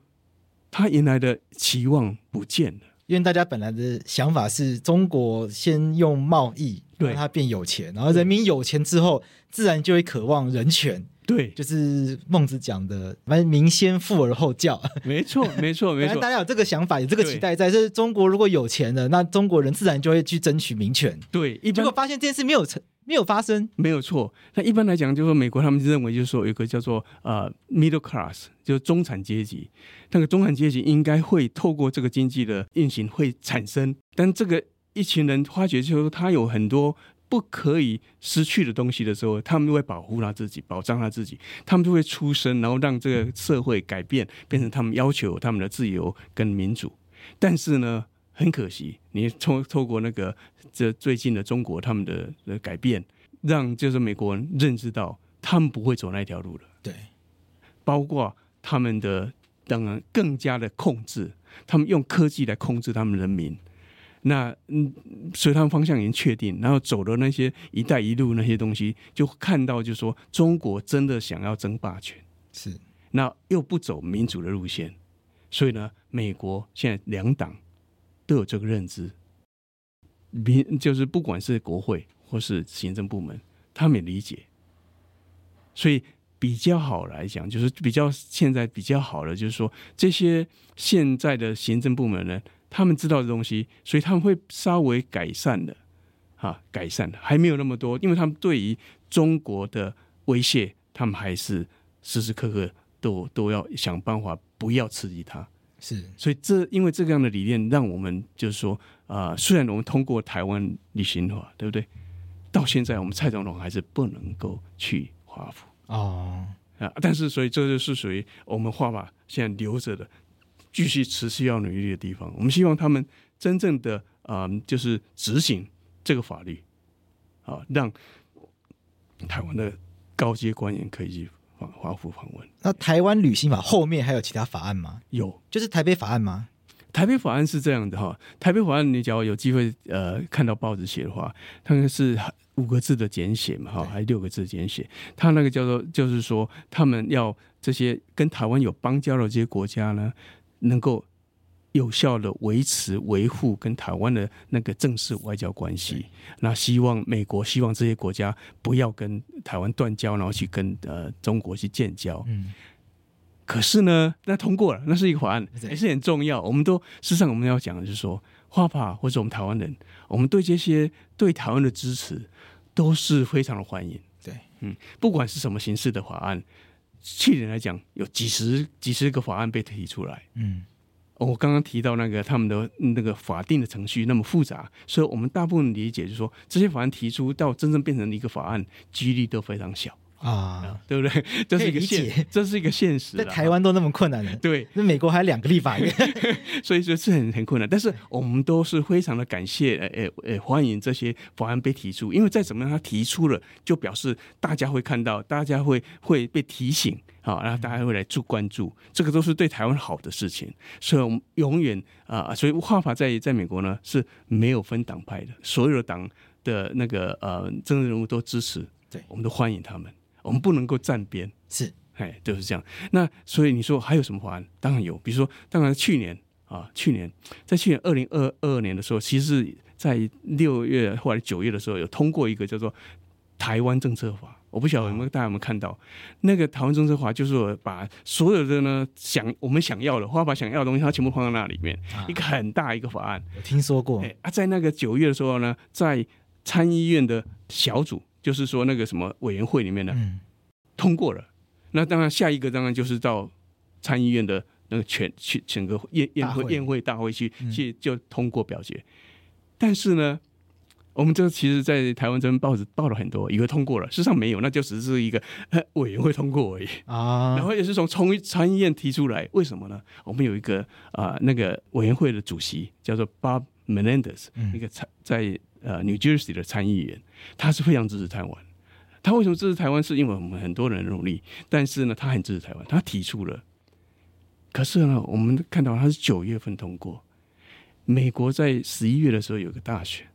Speaker 3: 他原来的期望不见了。
Speaker 2: 因为大家本来的想法是中国先用贸易让他变有钱，然后人民有钱之后，自然就会渴望人权。对，就是孟子讲的，反正民先富而后教。
Speaker 3: 没错，没错，没错。
Speaker 2: 大家有这个想法，有这个期待在，就是中国如果有钱了，那中国人自然就会去争取民权。
Speaker 3: 对，
Speaker 2: 结果发现这件事没有成，没有发生，
Speaker 3: 没有错。那一般来讲，就是说美国他们认为，就是说有一个叫做呃 middle class，就是中产阶级。那个中产阶级应该会透过这个经济的运行会产生，但这个一群人发觉，就是说他有很多不可以失去的东西的时候，他们就会保护他自己，保障他自己，他们就会出声，然后让这个社会改变，变成他们要求他们的自由跟民主。但是呢，很可惜，你透透过那个这最近的中国他们的的改变，让就是美国人认知到他们不会走那条路了。
Speaker 2: 对，
Speaker 3: 包括他们的当然更加的控制，他们用科技来控制他们人民。那嗯，所以他们方向已经确定，然后走的那些“一带一路”那些东西，就看到就是说中国真的想要争霸权，
Speaker 2: 是。
Speaker 3: 那又不走民主的路线，所以呢，美国现在两党。都有这个认知，民就是不管是国会或是行政部门，他们也理解，所以比较好来讲，就是比较现在比较好的，就是说这些现在的行政部门呢，他们知道的东西，所以他们会稍微改善的，啊，改善的还没有那么多，因为他们对于中国的威胁，他们还是时时刻刻都都要想办法不要刺激他。
Speaker 2: 是，
Speaker 3: 所以这因为这个样的理念，让我们就是说，啊、呃，虽然我们通过台湾旅行法，对不对？到现在我们蔡总统还是不能够去华府
Speaker 2: 哦
Speaker 3: 啊，但是所以这就是属于我们华法现在留着的，继续持续要努力的地方。我们希望他们真正的啊、呃，就是执行这个法律，啊，让台湾的高阶官员可以去访。华府访问，
Speaker 2: 那台湾旅行法后面还有其他法案吗？
Speaker 3: 有，
Speaker 2: 就是台北法案吗？
Speaker 3: 台北法案是这样的哈，台北法案你只要有机会呃看到报纸写的话，它是五个字的简写嘛哈，还是六个字的简写？它那个叫做就是说，他们要这些跟台湾有邦交的这些国家呢，能够。有效的维持、维护跟台湾的那个正式外交关系，那希望美国希望这些国家不要跟台湾断交，然后去跟呃中国去建交。嗯，可是呢，那通过了，那是一个法案，也是很重要。我们都事实上我们要讲的就是说，华法或者我们台湾人，我们对这些对台湾的支持都是非常的欢迎。
Speaker 2: 对，
Speaker 3: 嗯，不管是什么形式的法案，去年来讲有几十几十个法案被提出来，嗯。我刚刚提到那个他们的那个法定的程序那么复杂，所以我们大部分理解就是说，这些法案提出到真正变成一个法案，几率都非常小啊，对不对？这是一个现，这是一个现实。
Speaker 2: 在台湾都那么困难了，
Speaker 3: 对，
Speaker 2: 那美国还有两个立法院，
Speaker 3: 所以说是很很困难。但是我们都是非常的感谢，呃呃呃，欢迎这些法案被提出，因为再怎么样，他提出了，就表示大家会看到，大家会会被提醒。好，然后大家会来注关注，这个都是对台湾好的事情，所以我们永远啊，所以画法在在美国呢是没有分党派的，所有的党的那个呃政治人物都支持，
Speaker 2: 对，
Speaker 3: 我们都欢迎他们，我们不能够站边，
Speaker 2: 是，
Speaker 3: 哎，就是这样。那所以你说还有什么法案？当然有，比如说，当然去年啊，去年在去年二零二二年的时候，其实是在六月或者九月的时候，有通过一个叫做台湾政策法。我不晓得有没有大家有没有看到，那个台湾政策法，就是把所有的呢想我们想要的，或把想要的东西，它全部放在那里面，一个很大一个法案。
Speaker 2: 我听说过。
Speaker 3: 啊，在那个九月的时候呢，在参议院的小组，就是说那个什么委员会里面呢，通过了。那当然下一个当然就是到参议院的那个全去整个宴宴会宴会大会去去就通过表决。但是呢。我们这个其实，在台湾这边报纸报了很多，以为通过了，事实上没有，那就只是一个委员会通过而已啊。然后也是从从参议院提出来，为什么呢？我们有一个啊、呃，那个委员会的主席叫做 Bob Menendez，、嗯、一个参在呃 New Jersey 的参议员，他是非常支持台湾。他为什么支持台湾？是因为我们很多人努力，但是呢，他很支持台湾，他提出了。可是呢，我们看到他是九月份通过，美国在十一月的时候有个大选。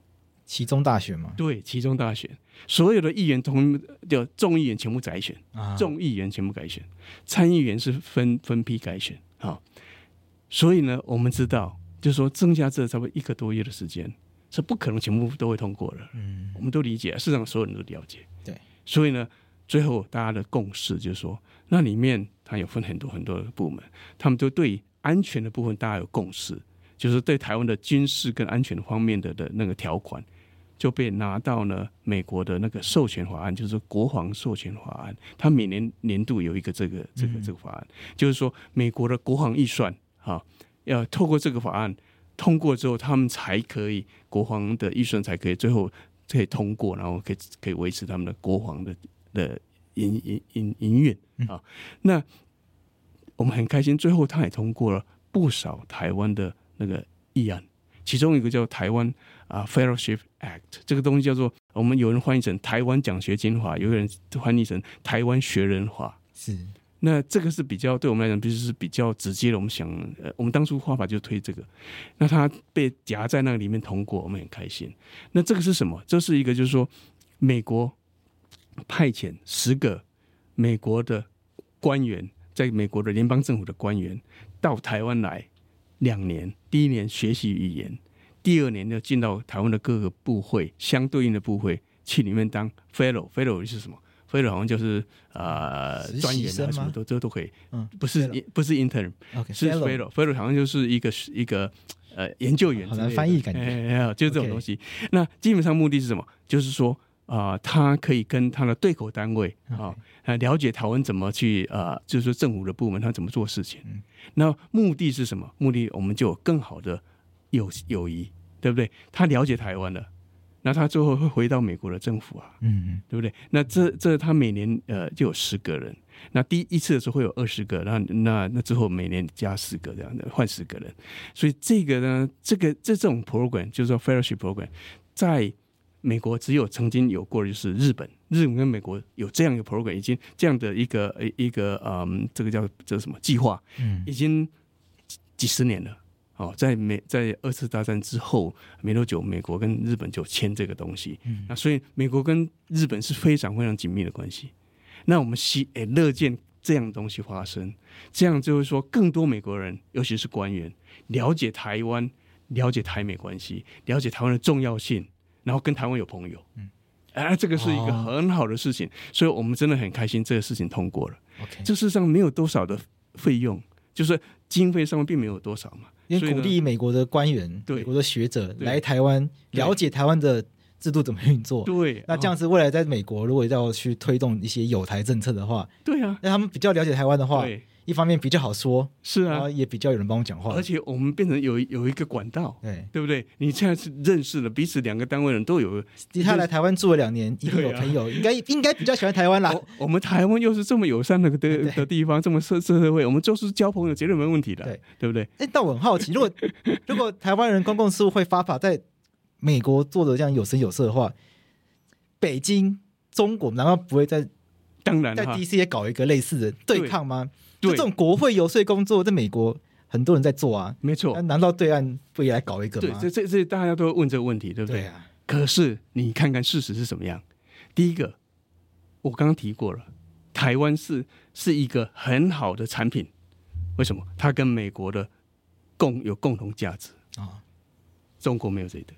Speaker 2: 其中大选嘛，
Speaker 3: 对，其中大选，所有的议员同就众议员全部改选，
Speaker 2: 啊、
Speaker 3: 众议员全部改选，参议员是分分批改选，好，所以呢，我们知道，就是说，剩下这差不多一个多月的时间，是不可能全部都会通过的，
Speaker 2: 嗯，
Speaker 3: 我们都理解，市场所有人都了解，
Speaker 2: 对，
Speaker 3: 所以呢，最后大家的共识就是说，那里面它有分很多很多的部门，他们都对安全的部分大家有共识，就是对台湾的军事跟安全方面的的那个条款。就被拿到了美国的那个授权法案，就是国防授权法案。它每年年度有一个这个这个这个法案，就是说美国的国防预算哈，要透过这个法案通过之后，他们才可以国防的预算才可以最后可以通过，然后可以可以维持他们的国防的的营营营营运啊。那我们很开心，最后他也通过了不少台湾的那个议案。其中一个叫台湾啊 Fellowship Act，这个东西叫做我们有人翻译成台湾奖学金法，有人翻译成台湾学人法。
Speaker 2: 是，
Speaker 3: 那这个是比较对我们来讲，就是比较直接的。我们想，呃，我们当初画法就推这个，那它被夹在那个里面通过，我们很开心。那这个是什么？这是一个就是说，美国派遣十个美国的官员，在美国的联邦政府的官员到台湾来。两年，第一年学习语言，第二年要进到台湾的各个部会，相对应的部会去里面当 fellow，fellow 是什么？fellow 好像就是呃专员啊，什么都这都可以。嗯，不是不是 intern，是 fellow，fellow 好像就是一个一个呃研究员。
Speaker 2: 好难翻译感觉，
Speaker 3: 哎，就这种东西。那基本上目的是什么？就是说。啊、呃，他可以跟他的对口单位啊，来了解台湾怎么去啊、呃，就是说政府的部门他怎么做事情。嗯、那目的是什么？目的我们就有更好的友友谊，对不对？他了解台湾了，那他最后会回到美国的政府啊，嗯嗯，对不对？那这这他每年呃就有十个人，那第一次的时候会有二十个，那那那之后每年加十个这样的换十个人，所以这个呢，这个这这种 program 就是说 fellowship program 在。美国只有曾经有过的就是日本，日本跟美国有这样一个 program，已经这样的一个一个嗯，这个叫这什么计划，嗯，已经几十年了。哦，在美在二次大战之后没多久，美国跟日本就签这个东西，嗯，那所以美国跟日本是非常非常紧密的关系。那我们希诶乐见这样的东西发生，这样就是说更多美国人，尤其是官员，了解台湾，了解台美关系，了解台湾的重要性。然后跟台湾有朋友，嗯，啊，这个是一个很好的事情，哦、所以我们真的很开心，这个事情通过了。OK，这事实上没有多少的费用，就是经费上面并没有多少嘛。
Speaker 2: 因为鼓励美国的官员、对美国的学者来台湾，了解台湾的制度怎么运作。对，那这样子未来在美国如果要去推动一些有台政策的话，对啊，那他们比较了解台湾的话。对一方面比较好说，是啊，也比较有人帮我讲话，
Speaker 3: 而且我们变成有有一个管道，对对不对？你现在是认识了彼此两个单位人都有，
Speaker 2: 他来台湾住了两年，一定有朋友，应该应该比较喜欢台湾啦。
Speaker 3: 我们台湾又是这么友善的的的地方，这么社社会，我们就是交朋友绝对没问题的，对对不对？
Speaker 2: 哎，但我很好奇，如果 如果台湾人公共事务会发法在美国做的这样有声有色的话，北京中国难道不会在
Speaker 3: 当然
Speaker 2: 在 DC 也搞一个类似的对抗吗？就这种国会游说工作，在美国很多人在做啊，
Speaker 3: 没错。
Speaker 2: 难道对岸不也来搞一个吗？
Speaker 3: 对，这这这大家都会问这个问题，对不对？对啊。可是你看看事实是什么样？第一个，我刚刚提过了，台湾是是一个很好的产品，为什么？它跟美国的共有共同价值啊。中国没有这个，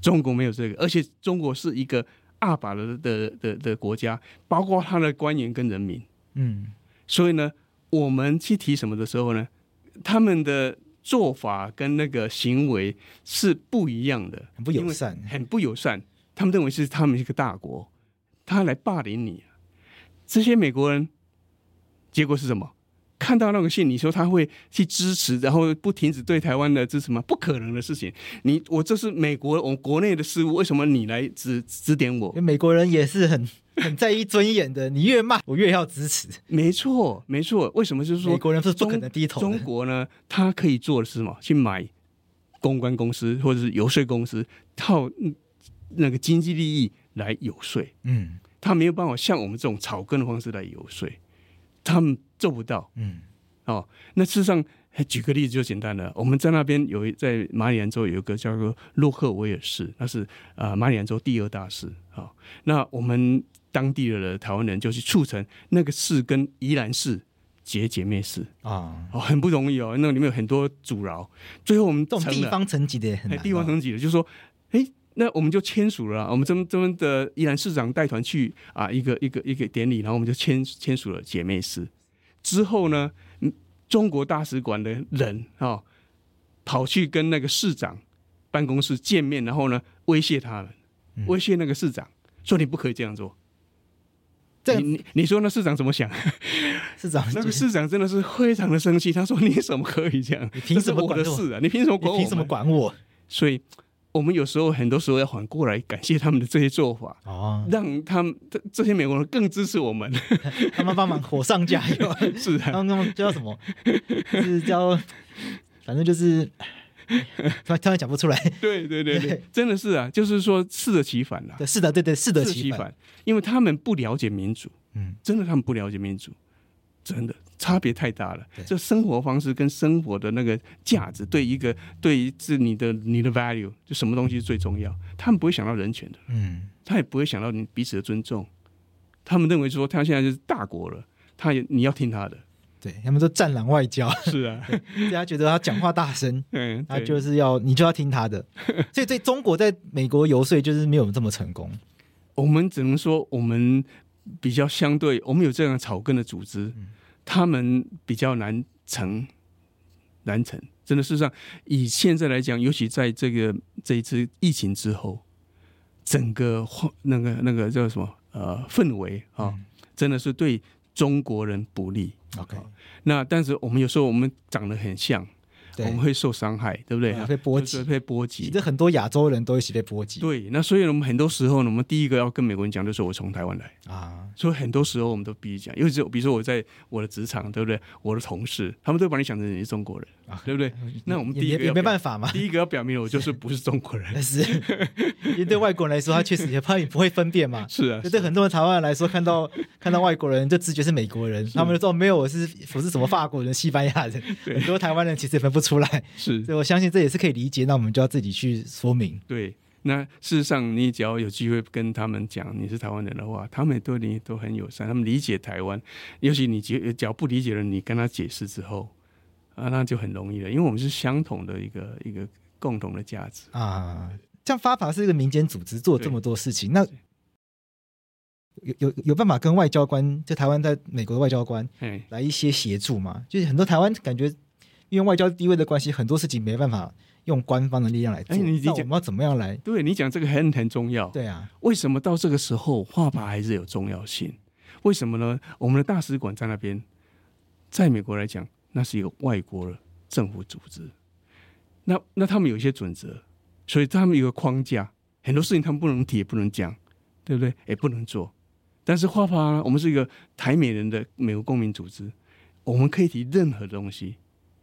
Speaker 3: 中国没有这个，而且中国是一个二把的的的的国家，包括他的官员跟人民，嗯，所以呢。我们去提什么的时候呢？他们的做法跟那个行为是不一样的，
Speaker 2: 很不友善，
Speaker 3: 很不友善。他们认为是他们是一个大国，他来霸凌你。这些美国人，结果是什么？看到那个信，你说他会去支持，然后不停止对台湾的支持吗？不可能的事情。你我这是美国，我国内的事务，为什么你来指指点我？
Speaker 2: 美国人也是很。很在意尊严的，你越骂我越要支持。
Speaker 3: 没错，没错。为什么就是说，
Speaker 2: 美国人是不可能低头。
Speaker 3: 中国呢，他可以做的是什么？去买公关公司或者是游说公司，靠那个经济利益来游说。嗯，他没有办法像我们这种草根的方式来游说，他们做不到。嗯，哦，那事实上，举个例子就简单了。我们在那边有一在马里兰州有一个叫做洛克维尔市，那是啊马里兰州第二大市。好，那我们。当地的台湾人就去促成那个市跟宜兰市结姐妹市啊，哦，很不容易哦，那里面有很多阻挠，最后我们
Speaker 2: 这种地方层级的很难，
Speaker 3: 地方层级的，就是说，哎，那我们就签署了，我们这么这么的宜兰市长带团去啊，一个一个一个典礼，然后我们就签签署了姐妹市。之后呢，中国大使馆的人啊，跑去跟那个市长办公室见面，然后呢威胁他们。威胁那个市长，说你不可以这样做。
Speaker 2: 这
Speaker 3: 你你你说那市长怎么想？
Speaker 2: 市长
Speaker 3: 那个市长真的是非常的生气，他说：“你怎么可以这样？
Speaker 2: 你凭什么管
Speaker 3: 我的事啊？你凭什么管我？
Speaker 2: 凭什么管我？”
Speaker 3: 所以，我们有时候很多时候要反过来感谢他们的这些做法，
Speaker 2: 哦，
Speaker 3: 让他们这这些美国人更支持我们，
Speaker 2: 他们帮忙火上加油。
Speaker 3: 是啊，
Speaker 2: 他们叫什么？就是叫，反正就是。突然突然讲不出来，
Speaker 3: 对对对对，真的是啊，就是说适得其反了。
Speaker 2: 对，是的，对对，适得其反，
Speaker 3: 因为他们不了解民主，
Speaker 2: 嗯，真
Speaker 3: 的他们不了解民主，真的差别太大了。这生活方式跟生活的那个价值，对一个对于是你的你的 value，就什么东西最重要？他们不会想到人权的，
Speaker 2: 嗯，
Speaker 3: 他也不会想到你彼此的尊重。他们认为说他现在就是大国了，他也你要听他的。
Speaker 2: 对，他们说战狼外交，
Speaker 3: 是啊，
Speaker 2: 大家觉得他讲话大声，
Speaker 3: 嗯，
Speaker 2: 他就是要你就要听他的，所以在中国在美国游说就是没有这么成功。
Speaker 3: 我们只能说我们比较相对，我们有这样草根的组织，嗯、他们比较难成，难成。真的，事实上以现在来讲，尤其在这个这一次疫情之后，整个那个那个叫什么呃氛围啊，嗯、真的是对中国人不利。
Speaker 2: OK，
Speaker 3: 那但是我们有时候我们长得很像。我们会受伤害，对不对？
Speaker 2: 被波及，
Speaker 3: 被波及。
Speaker 2: 其实很多亚洲人都一起被波及。
Speaker 3: 对，那所以我们很多时候呢，我们第一个要跟美国人讲，就是我从台湾来
Speaker 2: 啊。
Speaker 3: 所以很多时候我们都必须讲，因为只有比如说我在我的职场，对不对？我的同事，他们都把你想成你是中国人啊，对不对？那我们第一个
Speaker 2: 也没办法嘛，
Speaker 3: 第一个要表明我就是不是中国人。
Speaker 2: 是，因为对外国人来说，他确实也怕你不会分辨嘛。
Speaker 3: 是啊，
Speaker 2: 对很多人台湾人来说，看到看到外国人就直觉是美国人，他们就说没有，我是我是什么法国人、西班牙人。很多台湾人其实也分不出来。
Speaker 3: 是。
Speaker 2: 所以我相信这也是可以理解，那我们就要自己去说明。
Speaker 3: 对，那事实上，你只要有机会跟他们讲你是台湾人的话，他们对你都很友善，他们理解台湾。尤其你只要不理解了，你跟他解释之后，啊，那就很容易了，因为我们是相同的一个一个共同的价值
Speaker 2: 啊。像发法是一个民间组织，做这么多事情，那有有有办法跟外交官，就台湾在美国的外交官，来一些协助嘛？就是很多台湾感觉。因为外交地位的关系，很多事情没办法用官方的力量来做。哎，你讲我们要怎么样来？
Speaker 3: 对，你讲这个很很重要。
Speaker 2: 对啊，
Speaker 3: 为什么到这个时候画法还是有重要性？为什么呢？我们的大使馆在那边，在美国来讲，那是一个外国政府组织。那那他们有一些准则，所以他们有个框架，很多事情他们不能提，也不能讲，对不对？也不能做。但是画法，我们是一个台美人的美国公民组织，我们可以提任何东西。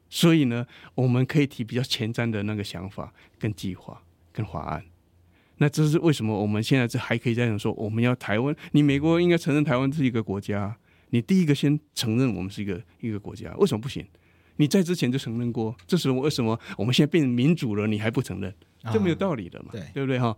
Speaker 3: 所以呢，我们可以提比较前瞻的那个想法、跟计划、跟法案。那这是为什么我们现在这还可以这样说？我们要台湾，你美国应该承认台湾是一个国家。你第一个先承认我们是一个一个国家，为什么不行？你在之前就承认过，这是为什么？我们现在变成民主了，你还不承认？这没有道理的嘛，
Speaker 2: 对
Speaker 3: 对不对哈？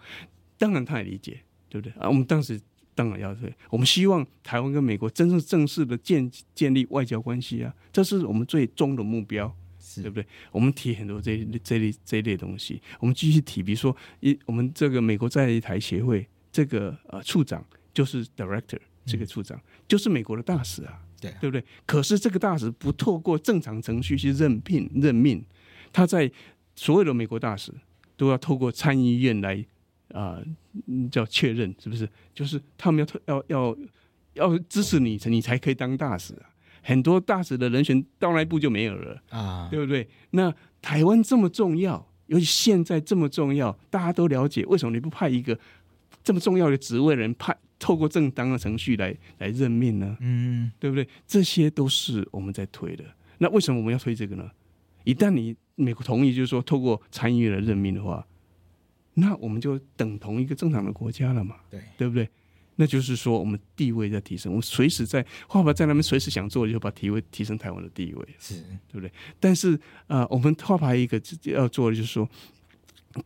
Speaker 3: 当然他也理解，对不对啊？我们当时。当然要对，我们希望台湾跟美国真正正式的建建立外交关系啊，这是我们最终的目标，对不对？我们提很多这这类这一类东西，我们继续提，比如说一我们这个美国在台协会这个呃处长就是 director，这个处长、嗯、就是美国的大使啊，
Speaker 2: 对
Speaker 3: 对不对？可是这个大使不透过正常程序去任聘任命，他在所有的美国大使都要透过参议院来。啊、呃，叫确认是不是？就是他们要要要要支持你，你才可以当大使啊。很多大使的人选到那一步就没有了啊，对不对？那台湾这么重要，尤其现在这么重要，大家都了解，为什么你不派一个这么重要的职位的人派透过正当的程序来来任命呢？
Speaker 2: 嗯，
Speaker 3: 对不对？这些都是我们在推的。那为什么我们要推这个呢？一旦你美国同意，就是说透过参议院来任命的话。那我们就等同一个正常的国家了嘛？
Speaker 2: 对，
Speaker 3: 对不对？那就是说，我们地位在提升，我们随时在画法在那边随时想做，就把地位提升台湾的地位，
Speaker 2: 是
Speaker 3: 对不对？但是啊、呃，我们画法一个要做的就是说，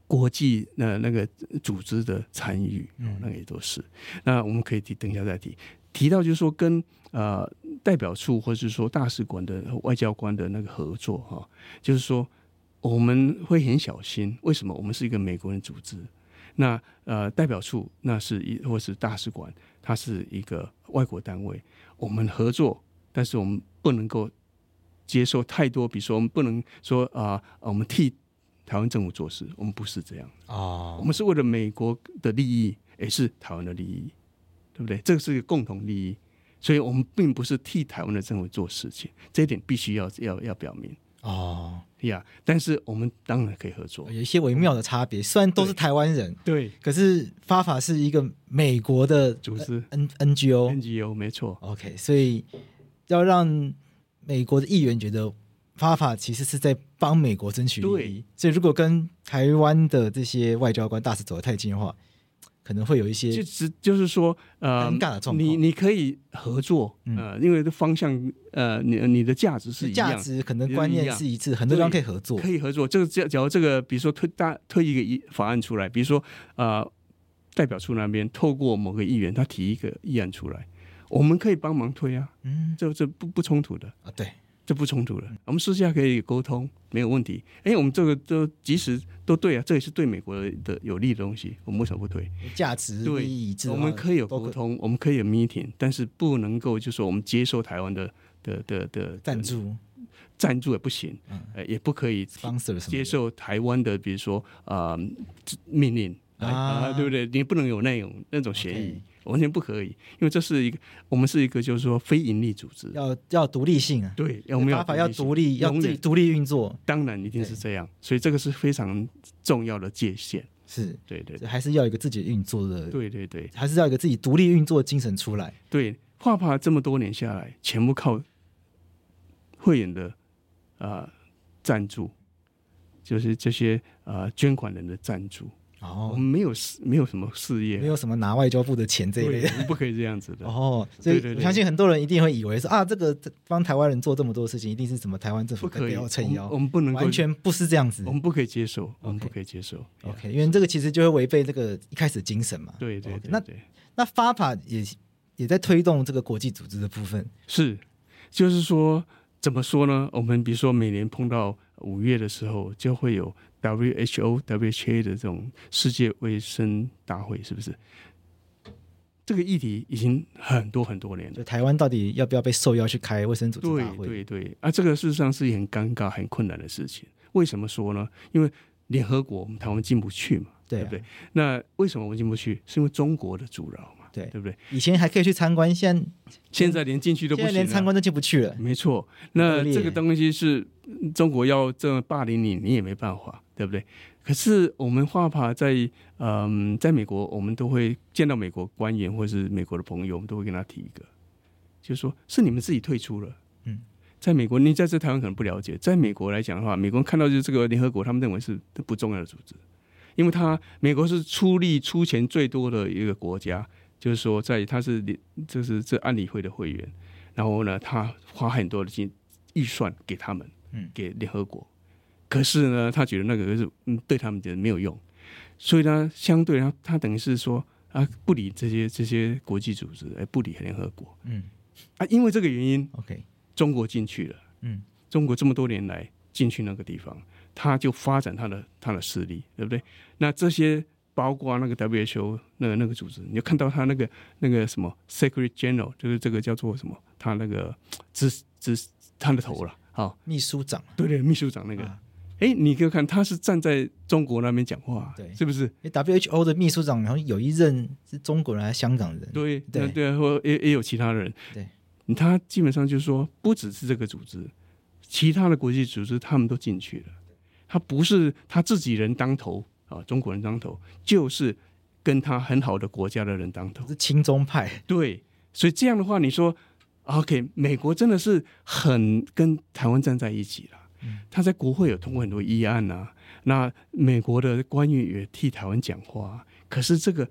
Speaker 3: 国际那那个组织的参与，嗯，那个也都是。那我们可以提，等一下再提。提到就是说，跟呃代表处或者是说大使馆的外交官的那个合作哈，就是说。我们会很小心，为什么？我们是一个美国人组织，那呃代表处那是一或是大使馆，它是一个外国单位，我们合作，但是我们不能够接受太多，比如说我们不能说啊、呃，我们替台湾政府做事，我们不是这样。
Speaker 2: 哦，
Speaker 3: 我们是为了美国的利益，也是台湾的利益，对不对？这个是一个共同利益，所以我们并不是替台湾的政府做事情，这一点必须要要要表明。
Speaker 2: 哦
Speaker 3: 呀。Yeah, 但是我们当然可以合作，
Speaker 2: 有一些微妙的差别，虽然都是台湾人，
Speaker 3: 对，
Speaker 2: 可是 FAFA 是一个美国的
Speaker 3: 组织
Speaker 2: ，N NGO
Speaker 3: NGO 没错
Speaker 2: ，OK，所以要让美国的议员觉得。FAFA 其实是在帮美国争取利益，对。所以如果跟台湾的这些外交官大使走得太近的话，可能会有一些
Speaker 3: 就是就是说呃
Speaker 2: 尴尬的状况。
Speaker 3: 你你可以合作，呃，因为这方向呃，你你的价值是一样，
Speaker 2: 价值可能观念是一致，很多地方可以合作，
Speaker 3: 可以合作。这个假假如这个，比如说推大推一个议法案出来，比如说呃代表处那边透过某个议员他提一个议案出来，我们可以帮忙推啊，嗯，这这不不冲突的。
Speaker 2: 啊，对。
Speaker 3: 这不冲突了，我们私下可以沟通，没有问题。哎，我们这个都即使都对啊，这也是对美国的有利的东西，我们为什么不推？
Speaker 2: 价值
Speaker 3: 对，我们可以有沟通，我们可以有 meeting，但是不能够就说我们接受台湾的的的的
Speaker 2: 赞助，
Speaker 3: 赞助也不行，呃，也不可以接受台湾的，比如说啊命令啊，对不对？你不能有那种那种协议。完全不可以，因为这是一个我们是一个就是说非盈利组织，
Speaker 2: 要要独立性啊。
Speaker 3: 对，我们要
Speaker 2: 要独立，要自己独立运作。
Speaker 3: 当然一定是这样，所以这个是非常重要的界限。
Speaker 2: 是，
Speaker 3: 对对，
Speaker 2: 还是要有一个自己运作的。
Speaker 3: 对对对，
Speaker 2: 还是要有一个自己独立运作的精神出来。
Speaker 3: 对，画帕这么多年下来，全部靠会员的啊赞助，就是这些啊捐款人的赞助。哦，我们没有事，没有什么事业，
Speaker 2: 没有什么拿外交部的钱这一类的，
Speaker 3: 不可以这样子的。
Speaker 2: 哦，所以我相信很多人一定会以为说啊，这个帮台湾人做这么多事情，一定是什么台湾政府背后撑腰。
Speaker 3: 我们不能
Speaker 2: 完全不是这样子，
Speaker 3: 我们不可以接受，我们不可以接受。
Speaker 2: OK，因为这个其实就会违背这个一开始精神嘛。
Speaker 3: 对对对。
Speaker 2: 那那 FAFA 也也在推动这个国际组织的部分。
Speaker 3: 是，就是说怎么说呢？我们比如说每年碰到五月的时候，就会有。WHO、WHA 的这种世界卫生大会，是不是？这个议题已经很多很多年了。
Speaker 2: 就台湾到底要不要被受邀去开卫生组织大会？
Speaker 3: 对对对，啊，这个事实上是一个很尴尬、很困难的事情。为什么说呢？因为联合国，我们台湾进不去嘛，对，不对？那为什么我们进不去？是因为中国的阻挠嘛，
Speaker 2: 对，
Speaker 3: 对不对？
Speaker 2: 以前还可以去参观，现在
Speaker 3: 现在连进去都不行，
Speaker 2: 连参观都进不去了。
Speaker 3: 没错，那这个东西是中国要这么霸凌你，你也没办法。对不对？可是我们 FAFA 在嗯、呃，在美国，我们都会见到美国官员或是美国的朋友，我们都会跟他提一个，就是说是你们自己退出了。嗯，在美国，你在这台湾可能不了解，在美国来讲的话，美国人看到就是这个联合国，他们认为是不重要的组织，因为他美国是出力出钱最多的一个国家，就是说在他是就是这安理会的会员，然后呢，他花很多的金预算给他们，嗯，给联合国。可是呢，他觉得那个是嗯，对他们觉得没有用，所以呢，相对他他等于是说啊，不理这些这些国际组织，哎，不理联合国，嗯，啊，因为这个原因
Speaker 2: ，OK，
Speaker 3: 中国进去了，嗯，中国这么多年来进去那个地方，他就发展他的他的势力，对不对？那这些包括那个 WHO 那个那个组织，你就看到他那个那个什么 Secretary General，就是这个叫做什么，他那个执执他的头了，好，
Speaker 2: 秘书长，
Speaker 3: 对对，秘书长那个。啊哎，你可以看，他是站在中国那边讲话，对，是不是
Speaker 2: ？WHO 的秘书长，然后有一任是中国人还是香港人？
Speaker 3: 对，对，对啊，或也也有其他人。
Speaker 2: 对，
Speaker 3: 他基本上就是说，不只是这个组织，其他的国际组织他们都进去了。他不是他自己人当头啊，中国人当头，就是跟他很好的国家的人当头，
Speaker 2: 是亲中派。
Speaker 3: 对，所以这样的话，你说，OK，美国真的是很跟台湾站在一起了。他在国会有通过很多议案啊，那美国的官员也替台湾讲话，可是这个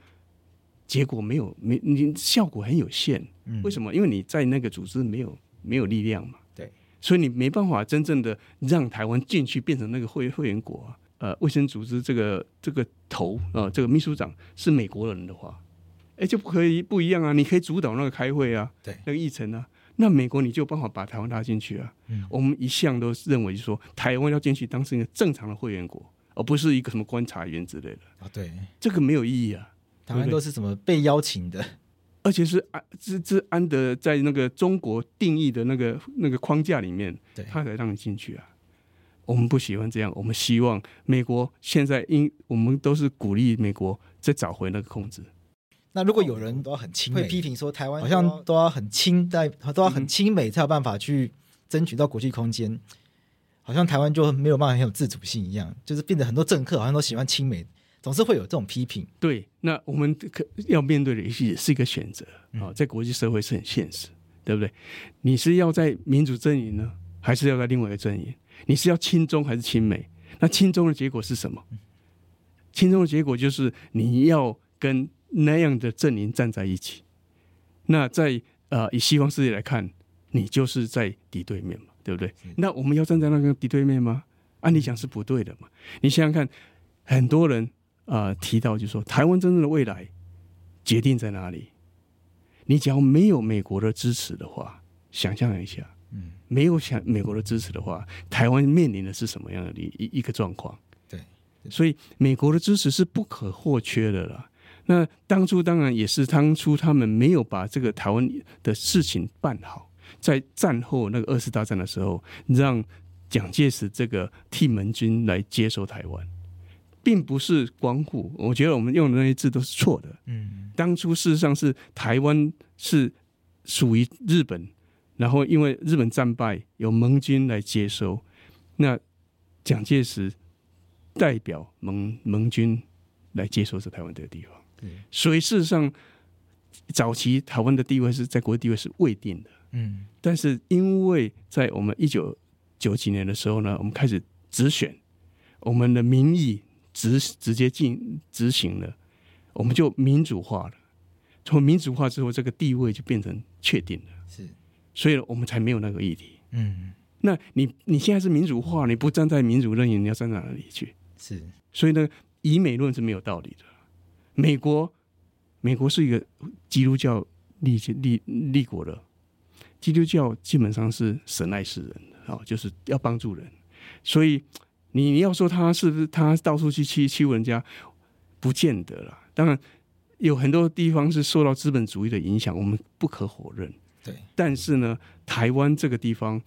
Speaker 3: 结果没有没你效果很有限。为什么？因为你在那个组织没有没有力量嘛。
Speaker 2: 对，
Speaker 3: 所以你没办法真正的让台湾进去变成那个会会员国啊。呃，卫生组织这个这个头啊、呃，这个秘书长是美国人的话，哎，就不可以不一样啊。你可以主导那个开会啊，
Speaker 2: 对，
Speaker 3: 那个议程啊。那美国你就有办法把台湾拉进去啊？嗯，我们一向都认为说台湾要进去当成一个正常的会员国，而不是一个什么观察员之类的
Speaker 2: 啊。对，
Speaker 3: 这个没有意义啊。
Speaker 2: 台湾都是什么被邀请的，
Speaker 3: 而且是安是是安德在那个中国定义的那个那个框架里面，他才让你进去啊。我们不喜欢这样，我们希望美国现在因我们都是鼓励美国再找回那个控制。
Speaker 2: 那如果有人都要很亲，会批评说台湾好像都要很亲，在都要很亲美才有办法去争取到国际空间，好像台湾就没有办法很有自主性一样，就是变得很多政客好像都喜欢亲美，总是会有这种批评。
Speaker 3: 对，那我们可要面对的也是也是一个选择啊，在国际社会是很现实，对不对？你是要在民主阵营呢，还是要在另外一个阵营？你是要亲中还是亲美？那亲中的结果是什么？亲中的结果就是你要跟。那样的阵营站在一起，那在呃以西方世界来看，你就是在敌对面嘛，对不对？那我们要站在那个敌对面吗？按理讲是不对的嘛。你想想看，很多人啊、呃、提到就是说，台湾真正的未来决定在哪里？你只要没有美国的支持的话，想象一下，嗯，没有想美国的支持的话，台湾面临的是什么样的一一个状况？
Speaker 2: 对，
Speaker 3: 所以美国的支持是不可或缺的了。那当初当然也是当初他们没有把这个台湾的事情办好，在战后那个二次大战的时候，让蒋介石这个替盟军来接收台湾，并不是光复。我觉得我们用的那些字都是错的。嗯，当初事实上是台湾是属于日本，然后因为日本战败，由盟军来接收，那蒋介石代表盟盟军来接收这台湾这个地方。所以事实上，早期台湾的地位是在国际地位是未定的。嗯，但是因为在我们一九九几年的时候呢，我们开始直选，我们的民意直直接进执行了，我们就民主化了。从民主化之后，这个地位就变成确定了。是，所以我们才没有那个议题。嗯，那你你现在是民主化，你不站在民主阵营，你要站在哪里去？是，所以呢，以美论是没有道理的。美国，美国是一个基督教立立立国的，基督教基本上是神爱世人哦，就是要帮助人。所以你你要说他是不是他到处去欺欺负人家，不见得啦。当然有很多地方是受到资本主义的影响，我们不可否认。对，但是呢，台湾这个地方。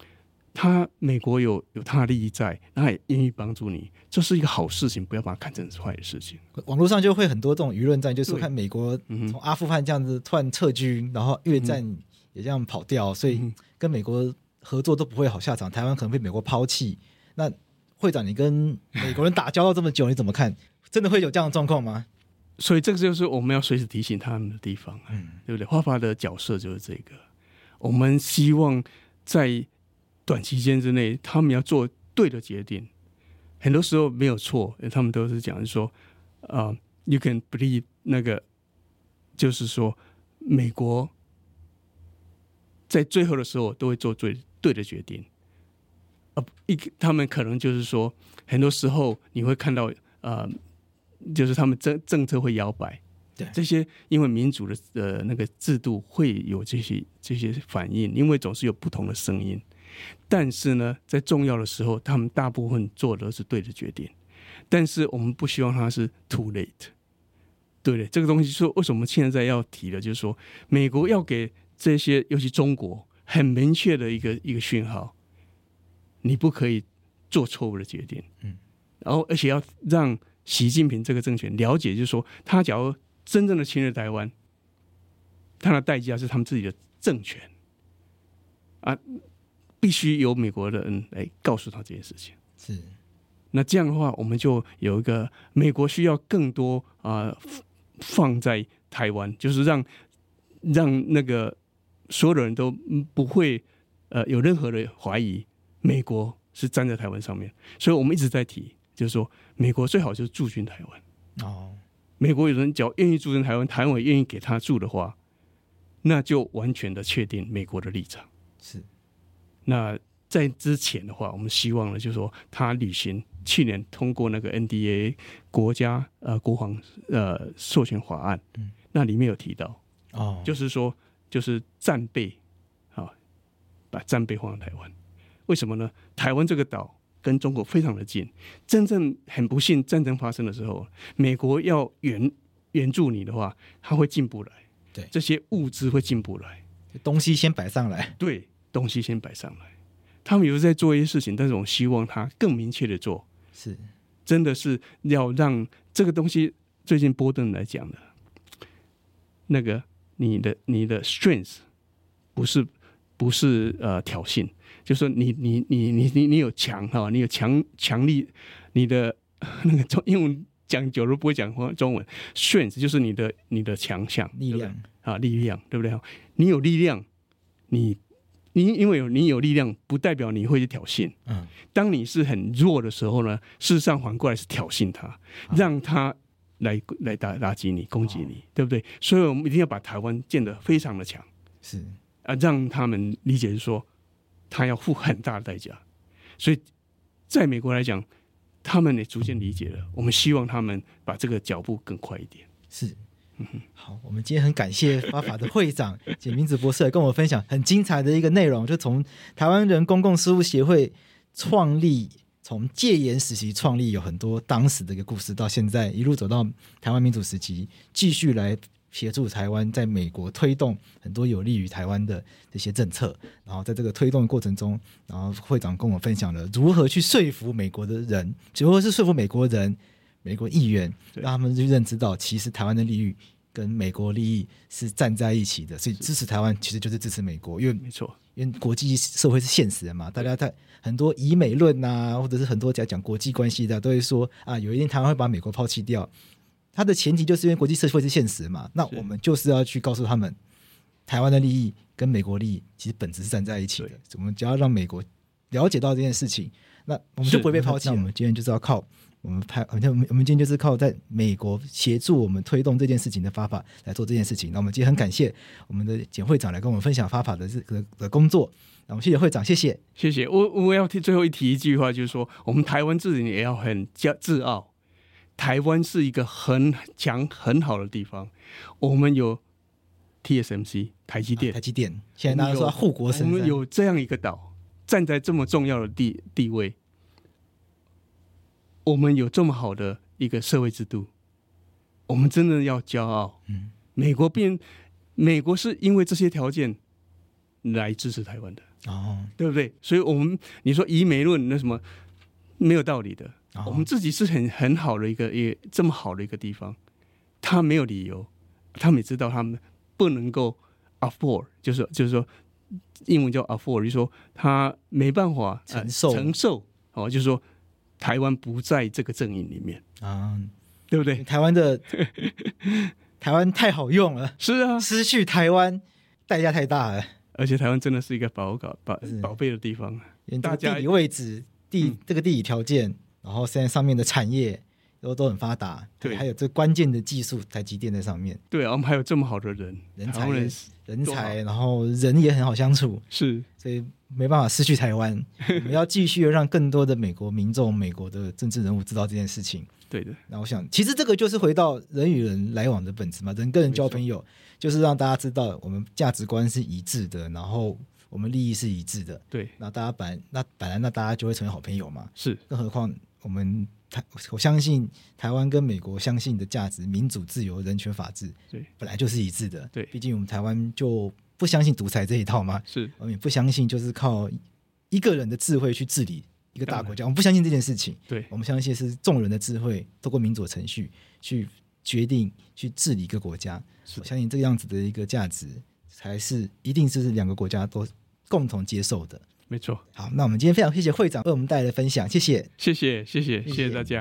Speaker 3: 他美国有有他的利益在，他也愿意帮助你，这是一个好事情，不要把它看成是坏的事情。
Speaker 2: 网络上就会很多这种舆论战，就是说看美国从阿富汗这样子突然撤军，然后越战也这样跑掉，所以跟美国合作都不会好下场，台湾可能被美国抛弃。那会长，你跟美国人打交道这么久，你怎么看？真的会有这样的状况吗？
Speaker 3: 所以这个就是我们要随时提醒他们的地方，嗯，对不对？花花的角色就是这个，我们希望在。短期间之内，他们要做对的决定，很多时候没有错。他们都是讲说，啊、uh,，you can believe 那个，就是说，美国在最后的时候都会做最对的决定。啊，一他们可能就是说，很多时候你会看到，啊、uh,，就是他们政政策会摇摆。对，这些因为民主的呃那个制度会有这些这些反应，因为总是有不同的声音。但是呢，在重要的时候，他们大部分做的是对的决定。但是我们不希望它是 too late，对不对？这个东西是为什么现在要提的，就是说美国要给这些，尤其中国很明确的一个一个讯号，你不可以做错误的决定。嗯，然后而且要让习近平这个政权了解，就是说他假如真正的侵略台湾，他的代价是他们自己的政权啊。必须由美国的人来告诉他这件事情。是，那这样的话，我们就有一个美国需要更多啊、呃、放在台湾，就是让让那个所有的人都不会呃有任何的怀疑，美国是站在台湾上面。所以我们一直在提，就是说美国最好就是驻军台湾。哦，美国有人只要愿意驻军台湾，台湾也愿意给他驻的话，那就完全的确定美国的立场。是。那在之前的话，我们希望呢，就是说他履行去年通过那个 NDA 国家呃国防呃授权法案，嗯，那里面有提到哦，就是说就是战备啊，把战备放在台湾，为什么呢？台湾这个岛跟中国非常的近，真正很不幸战争发生的时候，美国要援援助你的话，他会进不来，对，这些物资会进不来，
Speaker 2: 东西先摆上来，
Speaker 3: 对。东西先摆上来，他们有在做一些事情，但是我希望他更明确的做，
Speaker 2: 是，
Speaker 3: 真的是要让这个东西。最近波顿来讲的，那个你的你的 strength 不是不是呃挑衅，就是说你你你你你你有强哈，你有强强力，你的那个中英文讲久了不会讲中文，strength 就是你的你的强项
Speaker 2: 力量。
Speaker 3: 啊力量对不对？你有力量，你你因为有你有力量，不代表你会去挑衅。嗯，当你是很弱的时候呢，事实上反过来是挑衅他，让他。来来打打击你，攻击你，哦，对不对？所以我们一定要把台湾建得非常的强，
Speaker 2: 是
Speaker 3: 啊，让他们理解是说，他要付很大的代价。所以，在美国来讲，他们也逐渐理解了。我们希望他们把这个脚步更快一点。
Speaker 2: 是，好，我们今天很感谢发法的会长简明子博士跟我们分享很精彩的一个内容，就从台湾人公共事务协会创立。从戒严时期创立有很多当时的一个故事，到现在一路走到台湾民主时期，继续来协助台湾在美国推动很多有利于台湾的这些政策。然后在这个推动的过程中，然后会长跟我分享了如何去说服美国的人，如何是说服美国人、美国议员，让他们去认知到，其实台湾的利益跟美国利益是站在一起的。所以支持台湾其实就是支持美国，因为
Speaker 3: 没错。
Speaker 2: 因为国际社会是现实的嘛，大家在很多以美论呐、啊，或者是很多讲讲国际关系的，都会说啊，有一天台湾会把美国抛弃掉。它的前提就是因为国际社会是现实嘛，那我们就是要去告诉他们，台湾的利益跟美国利益其实本质是站在一起的。我们只要让美国了解到这件事情，那我们就不会被抛弃。那我们今天就是要靠。我们拍，好像我们我们今天就是靠在美国协助我们推动这件事情的发法来做这件事情。那我们今天很感谢我们的简会长来跟我们分享发法的这个的工作。那我们谢谢会长，谢谢，
Speaker 3: 谢谢。我我要提最后一提一句话，就是说我们台湾自己也要很骄自傲。台湾是一个很强很好的地方，我们有 TSMC 台积电，
Speaker 2: 台积电现在大家说护国神山，
Speaker 3: 我们有这样一个岛，站在这么重要的地地位。我们有这么好的一个社会制度，我们真的要骄傲。嗯，美国变，美国是因为这些条件来支持台湾的，哦，对不对？所以，我们你说以美论那什么没有道理的。哦，我们自己是很很好的一个，也这么好的一个地方，他没有理由，他们也知道他们不能够 afford，就是就是说英文叫 afford，就是说他没办法
Speaker 2: 承受
Speaker 3: 承受哦，就是说。台湾不在这个阵营里面。啊，对不对？
Speaker 2: 台湾的 台湾太好用了，
Speaker 3: 是啊，
Speaker 2: 失去台湾代价太大了。
Speaker 3: 而且台湾真的是一个宝搞宝宝贝的地方，
Speaker 2: 大家地理位置、地、嗯、这个地理条件，然后现在上面的产业都都很发达，对，还有这关键的技术，台积电在上面。
Speaker 3: 对啊，我们还有这么好的人，
Speaker 2: 人才人才，然后人也很好相处，
Speaker 3: 是，
Speaker 2: 所以。没办法失去台湾，我们要继续让更多的美国民众、美国的政治人物知道这件事情。
Speaker 3: 对的。
Speaker 2: 那我想，其实这个就是回到人与人来往的本质嘛，人跟人交朋友，就是让大家知道我们价值观是一致的，然后我们利益是一致的。
Speaker 3: 对。
Speaker 2: 那大家本来那本来那大家就会成为好朋友嘛。
Speaker 3: 是。
Speaker 2: 更何况我们台，我相信台湾跟美国相信的价值，民主、自由、人权、法治，
Speaker 3: 对，
Speaker 2: 本来就是一致的。
Speaker 3: 对。
Speaker 2: 毕竟我们台湾就。不相信独裁这一套嘛？
Speaker 3: 是，
Speaker 2: 我们也不相信就是靠一个人的智慧去治理一个大国家。我们不相信这件事情。
Speaker 3: 对，
Speaker 2: 我们相信是众人的智慧，透过民主程序去决定去治理一个国家。我相信这个样子的一个价值，才是一定是两个国家都共同接受的。
Speaker 3: 没错。
Speaker 2: 好，那我们今天非常谢谢会长为我们带来的分享，谢谢，
Speaker 3: 谢谢，谢谢，谢谢大家。